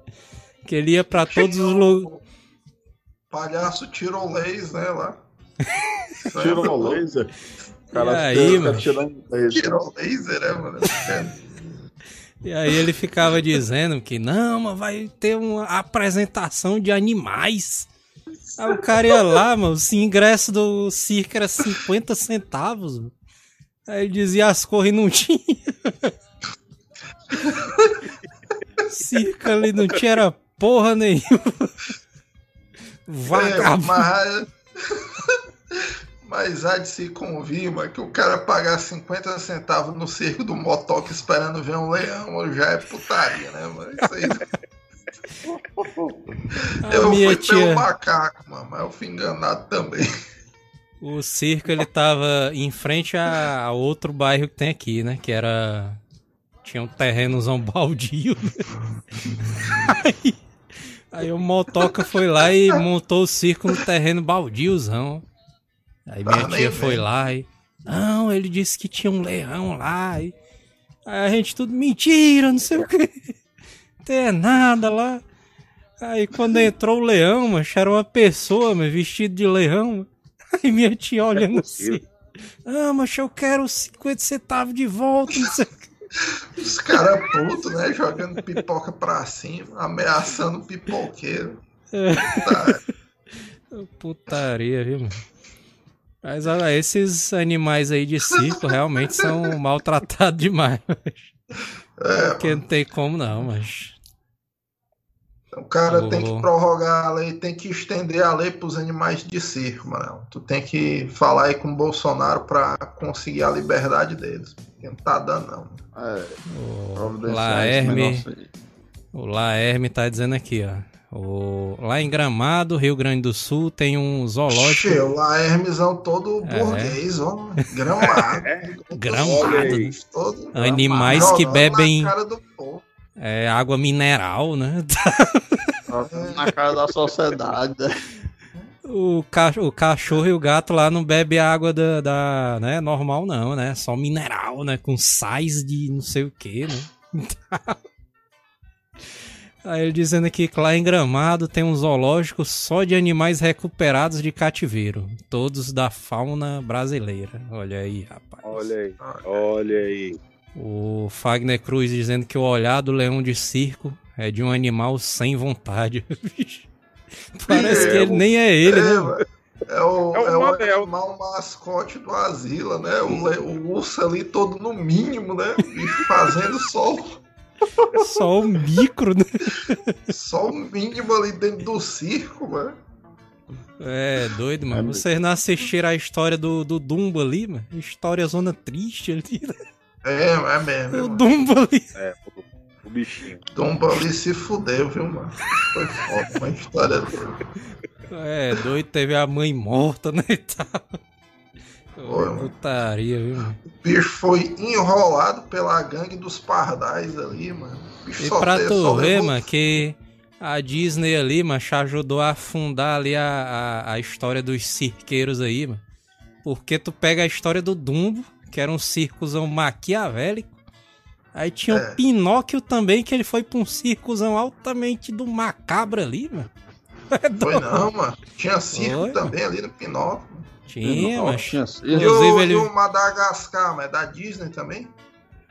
Que ele ia pra todos os lugares. Palhaço tirolês, né, lá. Tirou o laser. O cara E aí, fica mano? tirando laser. Tirou laser, né, mano? E aí ele ficava dizendo que não, mas vai ter uma apresentação de animais. Aí o cara ia lá, mano, o ingresso do circo era 50 centavos. mano. Aí ele dizia as cores não tinha. Circo ali não tinha porra nenhuma. Vagabundo. É, mas... mas há de se convir, mas que o cara pagar 50 centavos no circo do motoca esperando ver um leão já é putaria, né? Mas isso aí. (laughs) eu fui tia... pelo macaco, mano, mas eu fui enganado também. O circo ele tava em frente a, a outro bairro que tem aqui, né? Que era. Tinha um terrenozão baldio. Né? (laughs) Aí, aí o motoca foi lá e montou o circo no terreno baldiozão. Aí minha (laughs) ah, tia foi lá e. Não, ele disse que tinha um leão lá. E... Aí a gente tudo, mentira, não sei o que. Não (laughs) tem nada lá. Aí quando entrou o leão, mano, era uma pessoa, mas vestido de leão. (laughs) Aí minha tia olhando é assim. Ah, mas eu quero 50 centavos de volta, não sei o que. Os caras putos, né? Jogando pipoca pra cima, ameaçando o pipoqueiro. É. Putaria, viu, mano? Mas olha, esses animais aí de circo realmente são (laughs) maltratados demais. É, Porque não tem como não, mas. O cara oh. tem que prorrogar a lei, tem que estender a lei para os animais de circo, mano. Tu tem que falar aí com o Bolsonaro para conseguir a liberdade deles. Porque não tá dando, não. É, o Laerme, o Laerme tá dizendo aqui, ó. O, lá em Gramado, Rio Grande do Sul, tem um zoológico. Che, lá Hermesão todo é. burguês, ó. Gramado. (laughs) gramado. Todo Animais gramado, que bebem é, água mineral, né? (laughs) na cara da sociedade, né? O, o cachorro e o gato lá não bebe água da, da né, normal, não, né? Só mineral, né? Com sais de não sei o que, né? (laughs) Aí ele dizendo aqui que lá em Gramado tem um zoológico só de animais recuperados de cativeiro. Todos da fauna brasileira. Olha aí, rapaz. Olha aí, olha aí. O Fagner Cruz dizendo que o olhar do leão de circo é de um animal sem vontade. (laughs) Parece é, que ele nem é ele, é, né? É o, é o, é o animal mascote do Asila, né? O, o urso ali todo no mínimo, né? E fazendo sol. Só o micro, né? Só o mínimo ali dentro do circo, mano. É, doido, mano. É Vocês não assistiram a história do, do Dumbo ali, mano? História zona triste ali. Né? É, é mesmo. O Dumbo ali. É, o, o bichinho. Dumbo ali se fudeu, viu, mano? Foi foda uma história dele. É, doido, teve a mãe morta, né? E tal. Foi, Putaria, viu? O bicho foi enrolado pela gangue dos pardais ali, mano. e pra tu ver, mano, que a Disney ali, mano, ajudou a afundar ali a, a, a, história dos cirqueiros aí, mano. Porque tu pega a história do Dumbo, que era um circozão maquiavélico. Aí tinha é. o Pinóquio também, que ele foi pra um circozão altamente do macabro ali, mano. (laughs) É foi não, mano. Tinha circo foi, também mano. ali no Pinóquio. Tinha, mas tinha. E o, ele... e o Madagascar, mas é da Disney também?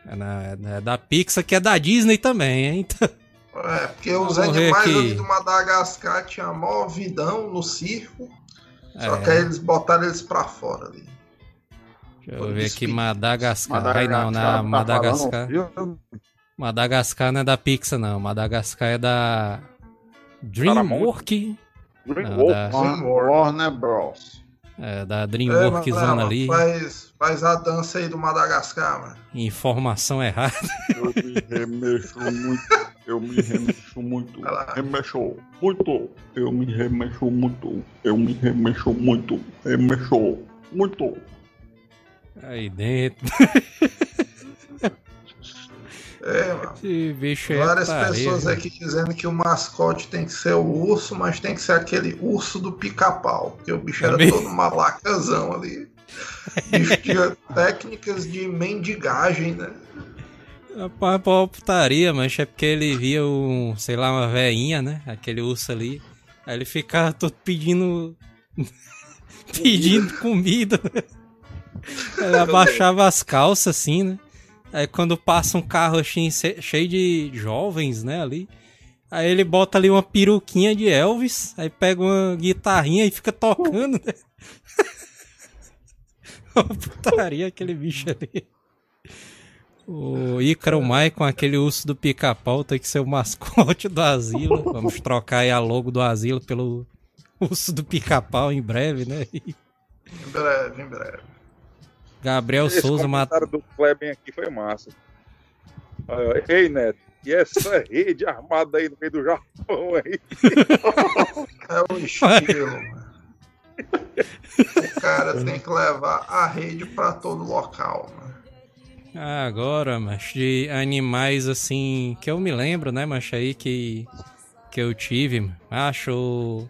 É, na, é da Pixar, que é da Disney também, hein? Então... É, porque os animais ali do Madagascar tinham mó vidão no circo. Só é. que aí eles botaram eles pra fora ali. Deixa eu ver aqui, Madagascar. Madagascar. Aí não, na tá Madagascar. Madagascar não é da Pixar, não. Madagascar é da Dreamworks. Dreamworks. Warner Bros. É, da DreamWorks é, ali. Faz, faz a dança aí do Madagascar, mano. Informação errada. Eu me remexo muito. Eu me remexo muito. Remexo muito. Eu me remexo muito. Eu me remexo muito. Remexo muito. Aí dentro. (laughs) É, mano. Esse bicho é Várias pessoas aqui dizendo que o mascote tem que ser o urso, mas tem que ser aquele urso do pica-pau. Porque o bicho era é todo malacazão ali. Bicho tinha (laughs) técnicas de mendigagem, né? Rapaz, pô, putaria, mas é porque ele via um, sei lá, uma veinha, né? Aquele urso ali. Aí ele ficava todo pedindo. (laughs) pedindo comida. Né? (laughs) Ele abaixava as calças assim, né? Aí quando passa um carro assim, cheio de jovens, né, ali. Aí ele bota ali uma peruquinha de Elvis, aí pega uma guitarrinha e fica tocando, né? (laughs) uma putaria aquele bicho ali. O Ícaro Maicon, aquele urso do pica-pau, tem que ser o mascote do asilo. Vamos trocar aí a logo do asilo pelo urso do pica-pau em breve, né? Em breve, em breve. Gabriel Esse Souza matou. comentário do Kleber aqui foi massa. Aí, Ei, Neto, e essa (laughs) rede armada aí no meio do Japão aí? (laughs) É o estilo, mano. O cara tem que levar a rede pra todo local, mano. Agora, mas de animais assim que eu me lembro, né, mas aí que que eu tive, acho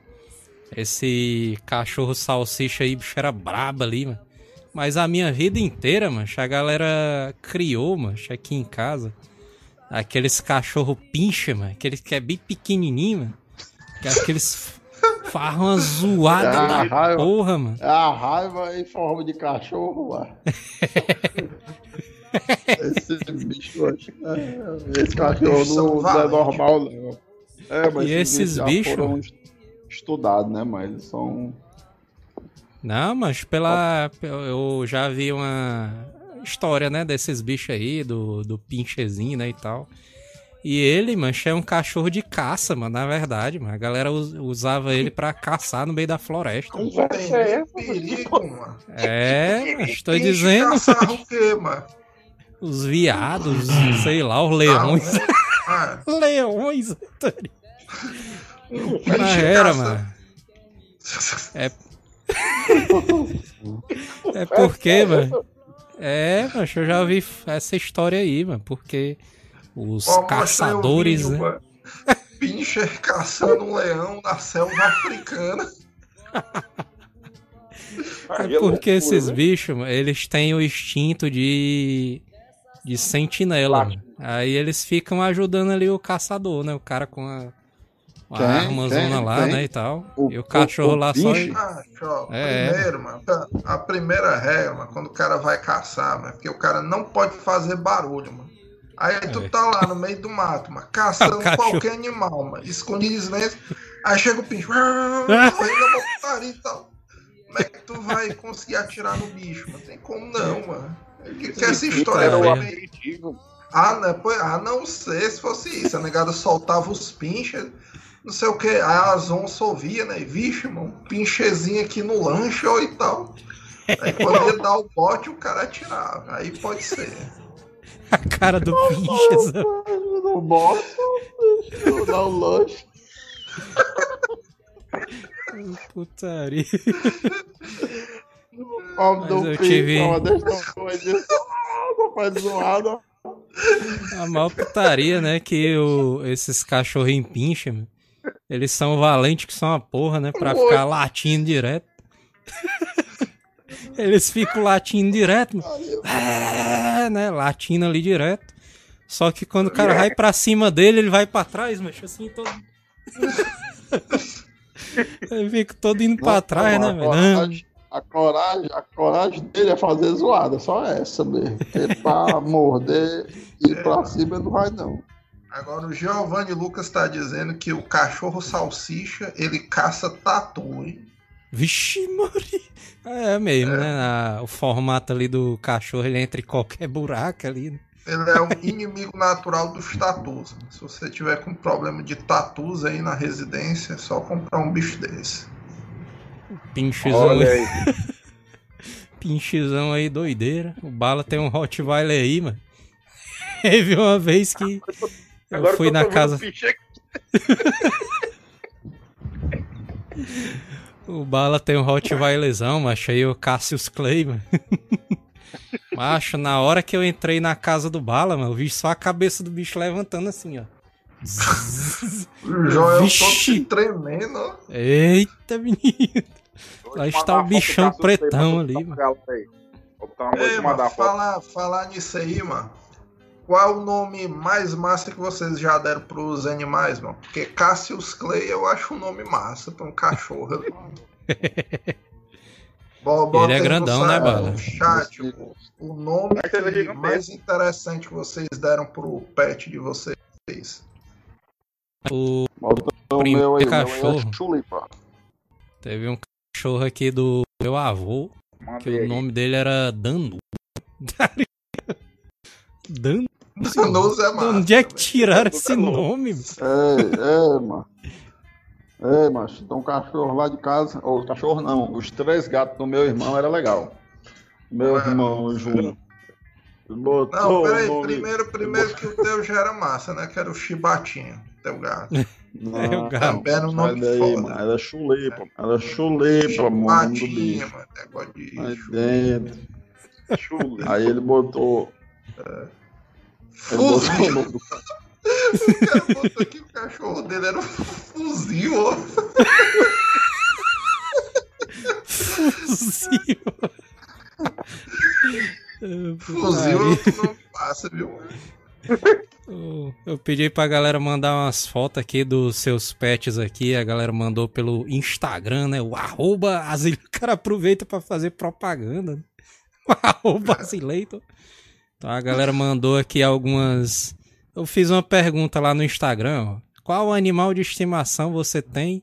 esse cachorro salsicha aí, bicho era braba ali, mano. Mas a minha vida inteira, mano, a galera criou, mano, aqui em casa, aqueles cachorro pincha, mano, aqueles que é bem pequenininho, mano. Que é aqueles farram uma zoada Ah, da raiva. porra, mano. É a raiva em forma de cachorro, mano. (laughs) Esse bicho, acho- é, esse cachorro São não, não é normal, não. É, mas E esses já bichos? foram est- estudados, né, mas eles são. Não, mas pela. Eu já vi uma história, né, desses bichos aí, do, do pinchezinho, né, e tal. E ele, mancha, é um cachorro de caça, mano, na verdade, mano. A galera us- usava ele pra caçar no meio da floresta. mano. Tem nem perigo, mano. É, mas estou Pinche dizendo, caçar o quê, mano? os viados, sei lá, os leões. Ah, (laughs) leões, Antônio. Mas era, caça- mano. (laughs) É. (laughs) É porque, mano. É, mas eu já ouvi essa história aí, mano. Porque os caçadores, vídeo, né? mano. Pincher caçando um leão na selva africana. (laughs) Aí É porque loucura, esses né? bichos, eles têm o instinto de. de sentinela. Aí eles ficam ajudando ali o caçador, né? O cara com a. a Tem, lá, tem. né? E tal. O- e o cachorro o- o lá só. bicho- Ah, ó, É. primeiro, mano, a primeira regra, mano, quando o cara vai caçar, mano, é porque o cara não pode fazer barulho, mano. Aí tu É. tá lá no meio do mato, mano, caçando (laughs) qualquer animal, mano, escondido silêncio. Aí chega o bicho, correndo putaria e tal. Como é que tu vai conseguir atirar no bicho, mano? Tem como não, mano. O que, que é essa história? Era o mano? aperitivo. Ah, não, pô, ah, não sei se fosse isso. A negada soltava os pinches, não sei o que. Aí a onças ouvia, né? Vixe, mano, um pinchezinho aqui no lanche ó, e tal. Aí quando ia dar o bote, o cara atirava. Aí pode ser. A cara do pinches. No bosta, dá um lanche. Putaria. Homem Mas do eu tive- tava dessa coisa. Ah, faz zoada. A maior putaria, né? Que o, esses cachorrinhos pincha, mano, eles são valentes que são uma porra, né? Pra ficar latindo direto. (laughs) Eles ficam latindo direto, mano. É, né? Latindo ali direto. Só que quando o cara vai pra cima dele, ele vai pra trás, mas assim, todo. (laughs) Ele fica todo indo pra trás, né, a, velho? A, coragem, a coragem dele é fazer zoada, só essa mesmo. Porque (laughs) pra morder e ir pra cima ele não vai, não. Agora o Giovanni Lucas tá dizendo que o cachorro salsicha, ele caça tatu, hein? Vixe, Mori. É mesmo, né? A- o formato ali do cachorro, ele entra em qualquer buraco ali. Né? Ele é um (laughs) inimigo natural dos tatus. Se você tiver com problema de tatus aí na residência, é só comprar um bicho desse. Pinchezão, Olha aí, (laughs) pinchezão aí, doideira. O Bala tem um Rottweiler aí, mano. (laughs) Teve uma vez que eu Agora fui eu na casa. (laughs) o Bala tem um Rottweilerzão, macho. Aí o Cassius Clay, mano. (laughs) Macho, na hora que eu entrei na casa do Bala, mano, eu vi só a cabeça do bicho levantando assim, ó. O Joel Vixe. todo tremendo, ó. Eita, menino. Lá está o bichão pretão ali, mano. Ei, mano, falar, falar nisso aí, mano. Qual é o nome mais massa que vocês já deram pros animais, mano? Porque Cassius Clay eu acho um nome massa pra um cachorro. mano. Bo- bota Ele é grandão, né, Bala? no chat, o, o nome é que mais interessante que vocês deram pro pet de vocês. O o Primeiro meu aí, o meu aí cachorro. é. Teve um cachorro aqui do meu avô, que Mandei o aí. nome dele era Danu. (laughs) Danoso (laughs) é massa. Onde é que tiraram esse é louco. nome? É, é, mano. É, macho, então o cachorro lá de casa, ou o cachorro não, os três gatos do meu irmão era legal. Meu Ué. irmão, o Júnior. ele Botou Não, peraí, nome- primeiro, primeiro que o teu já era massa, né? Que era o Chibatinho, teu gato. Não, (laughs) É o gato. Também era um nome daí, foda. mano. Era chulepa, era chulepa, mano, Chibatinho, mano. Negócio de Aí dentro. Chule. Aí ele botou. O Fuzil. nome do O cara botou que o cachorro dele era um fuzil, ó. Fuzil. Fuzil é outro nome passa, viu? Eu- Eu pedi pra galera mandar umas fotos aqui dos seus pets aqui. A galera mandou pelo Instagram, né? O arroba Asil... O cara aproveita pra fazer propaganda. Né? O arroba Azileitor. Então a galera mandou aqui algumas... Eu fiz uma pergunta lá no Instagram. ó. Qual animal de estimação você tem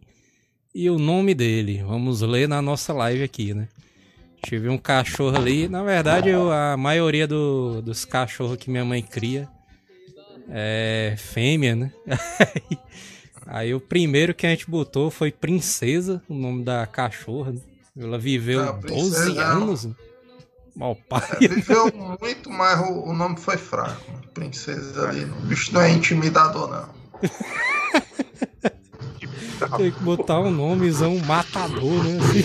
e o nome dele? Vamos ler na nossa live aqui, né? Tive um cachorro ali. Na verdade, eu- a maioria do- dos cachorros que minha mãe cria é fêmea, né? Aí, (laughs) aí o primeiro que a gente botou foi Princesa, o nome da cachorra. né? Ela viveu Ah, 12 Princesa, anos. Mal pai. É, viveu muito, mas o, o nome foi fraco. Princesa ali. O bicho não é intimidador, não. (laughs) Tem que botar um nomezão matador, né? Assim.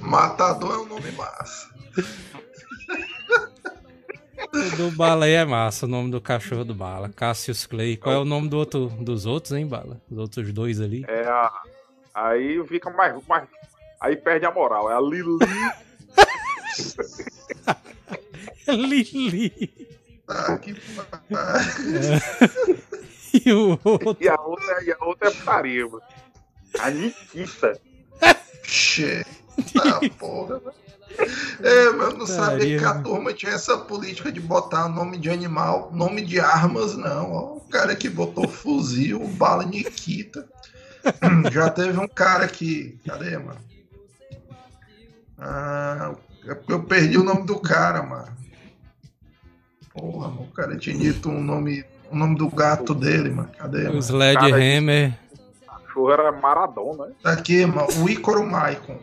Matador é um nome massa. O do Bala aí é massa, o nome do cachorro do Bala. Cassius Clay. Qual é o nome do outro, dos outros, hein, Bala? Os outros dois ali. É a. Aí fica mais, mais. Aí perde a moral. É a Lili (laughs) Lili. Tá, que (laughs) E o outro. e a outra, e a outra é putaria, mano. A Nikita. Che. (laughs) Tá, porra. É, mas eu não sabia que a né? turma tinha essa política de botar nome de animal, nome de armas, não. Ó, o cara que botou fuzil, bala Nikita. Já teve um cara que. Cadê, mano? Ah, é porque eu perdi o nome do cara, mano. Porra, mano, o cara tinha dito um nome, o nome do gato dele, mano. Cadê, O? Sledgehammer. O cachorro era Maradona, né? Tá aqui, mano, o Ícaro Maicon.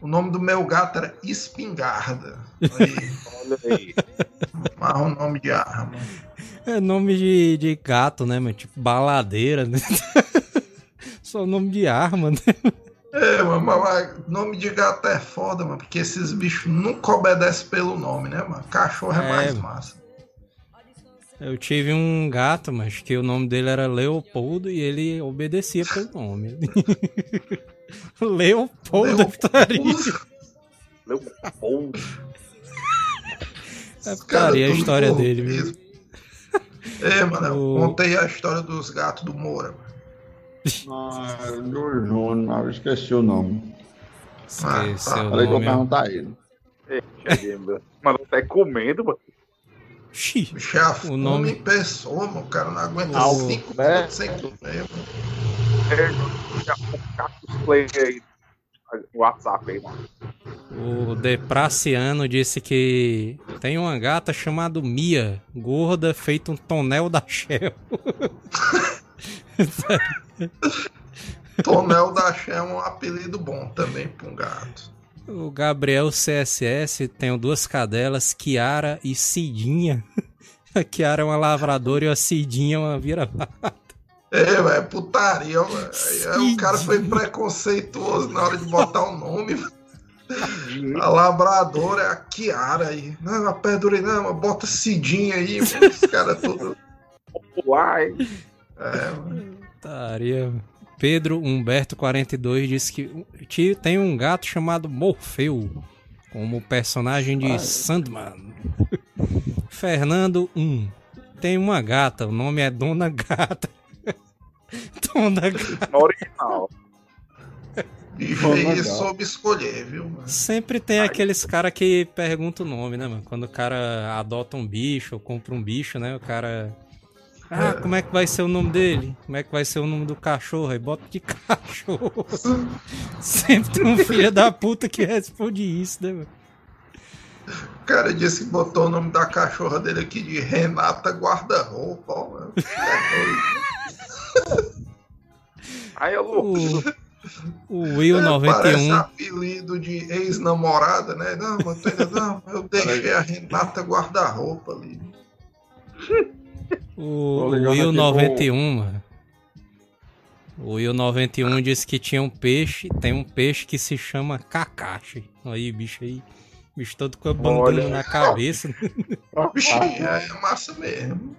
O nome do meu gato era Espingarda. Aí, Olha aí. mas o nome de arma. É nome de, de gato, né, mano? Tipo baladeira, né? (laughs) Só nome de arma, né? É, mano, mas, mas nome de gato é foda, mano, porque esses bichos nunca obedecem pelo nome, né, mano? Cachorro é, É, mais mano. massa. Eu tive um gato, mas que o nome dele era Leopoldo e ele obedecia pelo (laughs) nome. (laughs) Leopoldo, Leopoldo. putaria. Leopoldo. É caras putaria a história dele, mesmo. É, mano, eu (laughs) O- contei a história dos gatos do Moura, mano. Ah, do Júnior, eu esqueci o nome. Esqueceu Ah, o Falei que eu nome. ó. perguntar a ele. Mano, até comendo, mano. Xi, Bicho é O nome- em pessoa, mano. O cara não aguenta Algo, cinco né? minutos sem comer, mano. É, já. O WhatsApp aí, mano. o Depraciano disse que tem uma gata chamada Mia, gorda, feito um tonel da Shell. (laughs) (laughs) (laughs) Tonel da Xé é um apelido bom também pra um gato. O Gabriel CSS tem duas cadelas, Kiara e Cidinha. (laughs) A Kiara é uma lavradora e a Cidinha é uma vira-lata. É, velho, é putaria, velho. O cara foi preconceituoso na hora de botar o nome. A labradora é a Kiara aí. Não, a Pedro não, mas bota Cidinha aí, mano. Os caras tudo. Uai. É, mano. Putaria. Pedro Humberto 42 disse que tem um gato chamado Morfeu, como personagem de Sandman. Fernando 1. Tem uma gata, o nome é Dona Gata. (laughs) Dona Gata. No original. Aí soube escolher, viu, mano? Sempre tem aqueles cara que pergunta o nome, né, mano? Quando o cara adota um bicho ou compra um bicho, né? O cara. Ah, como é que vai ser o nome dele? Como é que vai ser o nome do cachorro? Aí bota de (laughs) cachorro. Sempre tem um filho da puta que responde isso, né, mano? cara disse que botou o nome da cachorra dele aqui de Renata Guarda-Roupa. ó, mano. Aí eu louco. O, o Will É, Parece 91. apelido de ex-namorada, né? Não, não, eu deixei a Renata Guarda-Roupa ali. (laughs) O, o ligando Will aqui 91, mano. O Will 91 disse que tinha um peixe, tem um peixe que se chama Kakashi. Aí, bicho aí. Bicho todo com a bandana Olha. na cabeça. (laughs) Bichinho, é massa mesmo.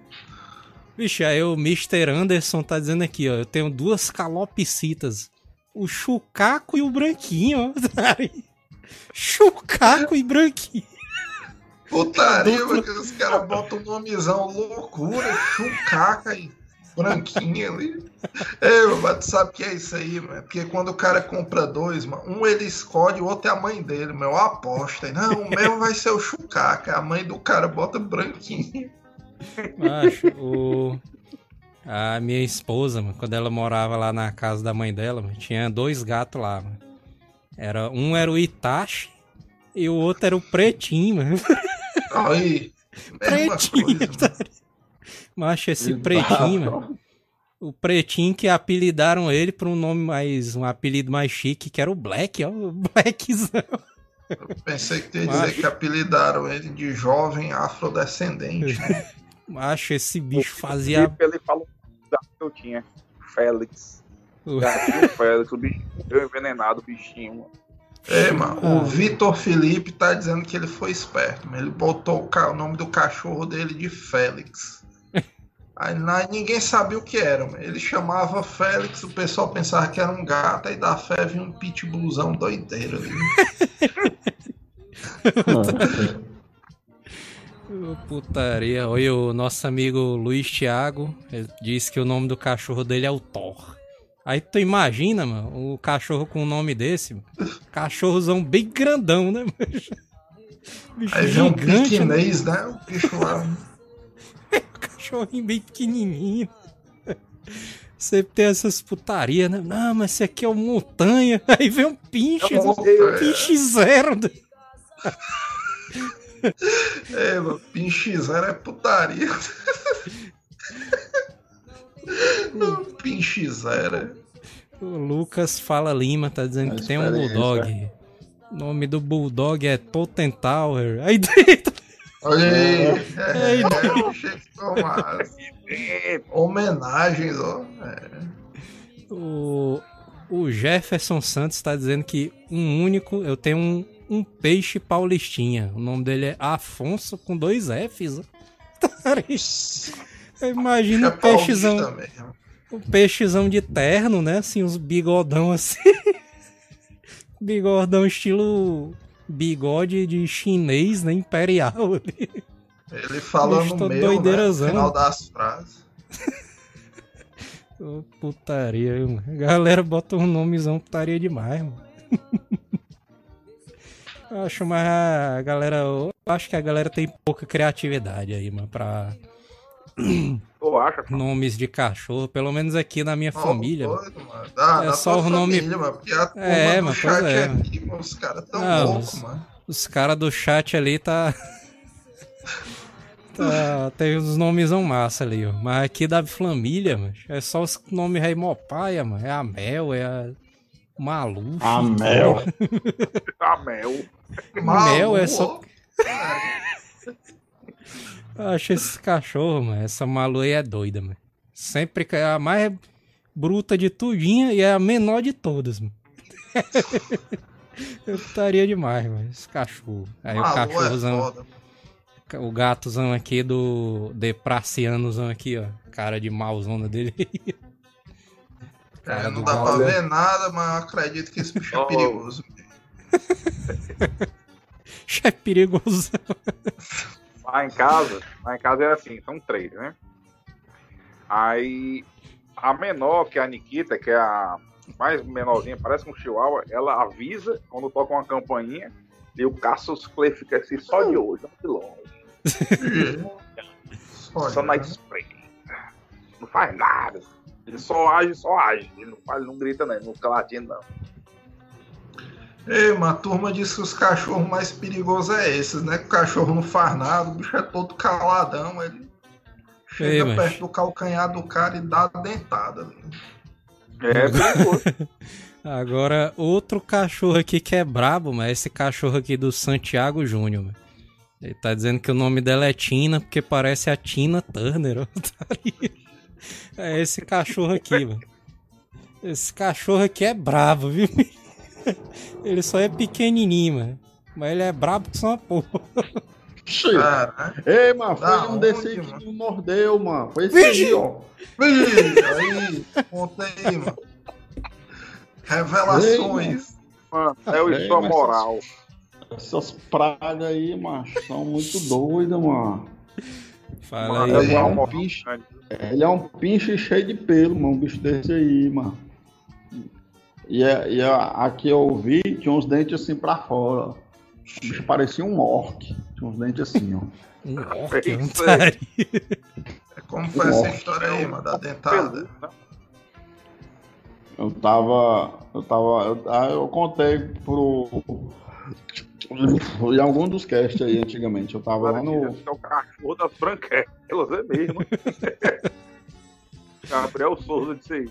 Bicho, aí o Mr. Anderson tá dizendo aqui, ó. Eu tenho duas calopsitas. O Chucaco e o Branquinho, ó. (laughs) Chucaco e Branquinho. Putaria, porque os caras botam um nomezão loucura, chucaca e branquinha ali. É, mas tu sabe o que é isso aí, mano? Porque quando o cara compra dois, mano, um ele escolhe, o outro é a mãe dele, meu, aposta. Não, o meu vai ser o chucaca, a mãe do cara bota branquinho. O... A minha esposa, mano, quando ela morava lá na casa da mãe dela, mano, tinha dois gatos lá, mano. Era, um era o Itachi e o outro era o Pretinho, mano. (laughs) Aí, mesma Pretinho, coisa, mano. Macho, esse Pretinho, mano. O Pretinho que apelidaram ele por um nome mais. um apelido mais chique, que era o Black, ó. O Blackzão. Pensei que tu ia dizer Macho. que apelidaram ele de jovem afrodescendente. né? (laughs) Macho, esse bicho fazia. Felipe, ele falou da que eu tinha. Félix. o- Félix, o bichinho. Eu envenenado, o bichinho. mano. É, mano, Ah. o Vitor Felipe tá dizendo que ele foi esperto, mas ele botou o, o nome do cachorro dele de Félix. (laughs) Aí lá ninguém sabia o que era, mano. ele chamava Félix, o pessoal pensava que era um gato, aí da fé vinha um pitbullzão doideiro ali. Putaria. Oi, o nosso amigo Luiz Thiago. Ele disse que o nome do cachorro dele é o Thor. Aí tu imagina, mano, o cachorro com o nome desse, mano. cachorrozão bem grandão, né, mano? (laughs) Bicho Aí vem um né? piquinês, né? O bicho lá. (laughs) cachorrinho bem pequenininho. Sempre tem essas putaria, né? Não, mas esse aqui é o montanha. (laughs) Aí vem um pinche, Eu um morri. pinche zero. É, mano, pinche zero é putaria. Não, pinche zero. O Lucas Fala Lima tá dizendo que tem um bulldog. O nome do bulldog é Totem Tower. Aí dentro. Olha aí. É, massa. Homenagens, ó. É. O, o Jefferson Santos tá dizendo que um único. Eu tenho um, um peixe paulistinha. O nome dele é Afonso com dois Fs. ó. (laughs) Imagina É o peixezão. paulista O peixezão de terno, né? Assim, uns bigodão assim. (laughs) Bigodão estilo bigode de chinês, né? Imperial ali. Ele falando no meu, né, no final das frases. (laughs) Ô, putaria, mano. A galera bota um nomezão putaria demais, mano. (laughs) Eu acho, mas a galera. Eu acho que a galera tem pouca criatividade aí, mano, pra (clears throat) (clears throat) Tu acha? nomes de cachorro. Pelo menos aqui na minha família. mano. doido, mano. Da, É da só o nome- família, mano, porque a turma É, do mas chat pois é. aqui, mano, os caras tão Ah, loucos, os- mano. Os caras do chat ali tá. (laughs) tá tem uns nomezão massa ali, ó. Mas aqui da família, mano, é só os nomes rei Mopaia, mano. É a Mel, é a Malu. A Mel. A (laughs) mel. Mel é só-. Eu acho esse cachorro, mano. Essa Malu aí é doida, mano. Sempre que é a mais bruta de tudinha e é a menor de todas, mano. (laughs) Eu estaria demais, mano. Esse cachorro. Aí o Malu é cachorrozão. foda. O gatozão aqui do Depracianozão aqui, ó. Cara de mauzona dele. (laughs) É, Cara não dá pra mal. ver nada, mas eu acredito que esse bicho é perigoso. (laughs) é perigoso. Lá em casa, lá em casa é assim, são três, né? Aí a menor, que é a Nikita, que é a mais menorzinha, parece um chihuahua, ela avisa quando toca uma campainha e o Cassius Clay fica assim só de olho, não de longe. (laughs) Só na spray. Não faz nada. Ele só age, só age. Ele não, faz, não grita, não. Ele não fica latindo, não. Ei, mano, a turma diz que os cachorros mais perigosos é esses, né? Que o cachorro não faz nada, o bicho é todo caladão, ele chega Ei, mas- perto do calcanhar do cara e dá a dentada. né? É (laughs) perigoso. Agora, outro cachorro aqui que é brabo, mas esse cachorro aqui do Santiago Júnior. Ele tá dizendo que o nome dela é Tina, porque parece a Tina Turner. (laughs) É esse cachorro aqui, mano. Esse cachorro aqui é brabo, viu? (laughs) Ele só é pequenininho, mano. Mas ele é brabo que só uma porra. Cara, Ei, mano, foi um onde, desse aí mano? que me mordeu, mano. Foi esse Vixe! aí, ó. Ih, aí, conta aí, mano. Revelações. Mano, é o É, sua moral. Essas pragas aí, macho, são muito doidas, mano. Fala aí. Mano, Ele é é um bicho. Ele é um pinche cheio de pelo, mano, um bicho desse aí, mano. E, é- e é- aqui eu vi, tinha uns dentes assim pra fora. O bicho parecia um orc. Tinha uns dentes assim, ó. (laughs) Um É orc, um. É Como foi essa Nossa. história aí, mano, da dentada? Eu tava. Eu tava. Eu, ah, eu contei pro. Em algum dos casts aí antigamente. Eu tava lá no. É o cachorro das branquelas, é mesmo. (laughs) Gabriel Souza disse aí.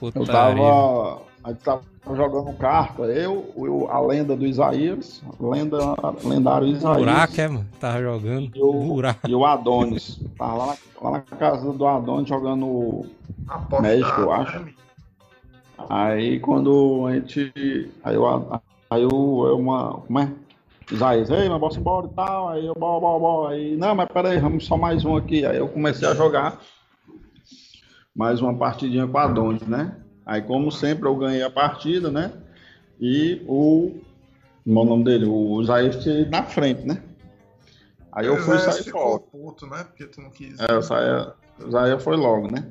Ô, Eu tava. A gente tava jogando carta, eu, eu- a lenda do Isaías, lenda, lendário Isaías. Buraco, é, mano? Tava jogando. E o, Buraco. e o Adonis. Tava lá na, lá na casa do Adonis jogando. Apostado, Médico, eu acho. né? Aí quando a gente. Aí eu. Aí eu, eu uma. Como é? Isaías, ei, mas bora embora e tal. Aí eu, bora, bora, bora. Aí, não, mas peraí, vamos só mais um aqui. Aí eu comecei a jogar mais uma partidinha com a Adonis, né? Aí, como sempre, eu ganhei a partida, né? E o. Como é o nome dele? O Isaías ido na frente, né? Aí eu fui Zé sair fora. puto, né? Porque tu não quis. É, eu saía, o Zé foi logo, né?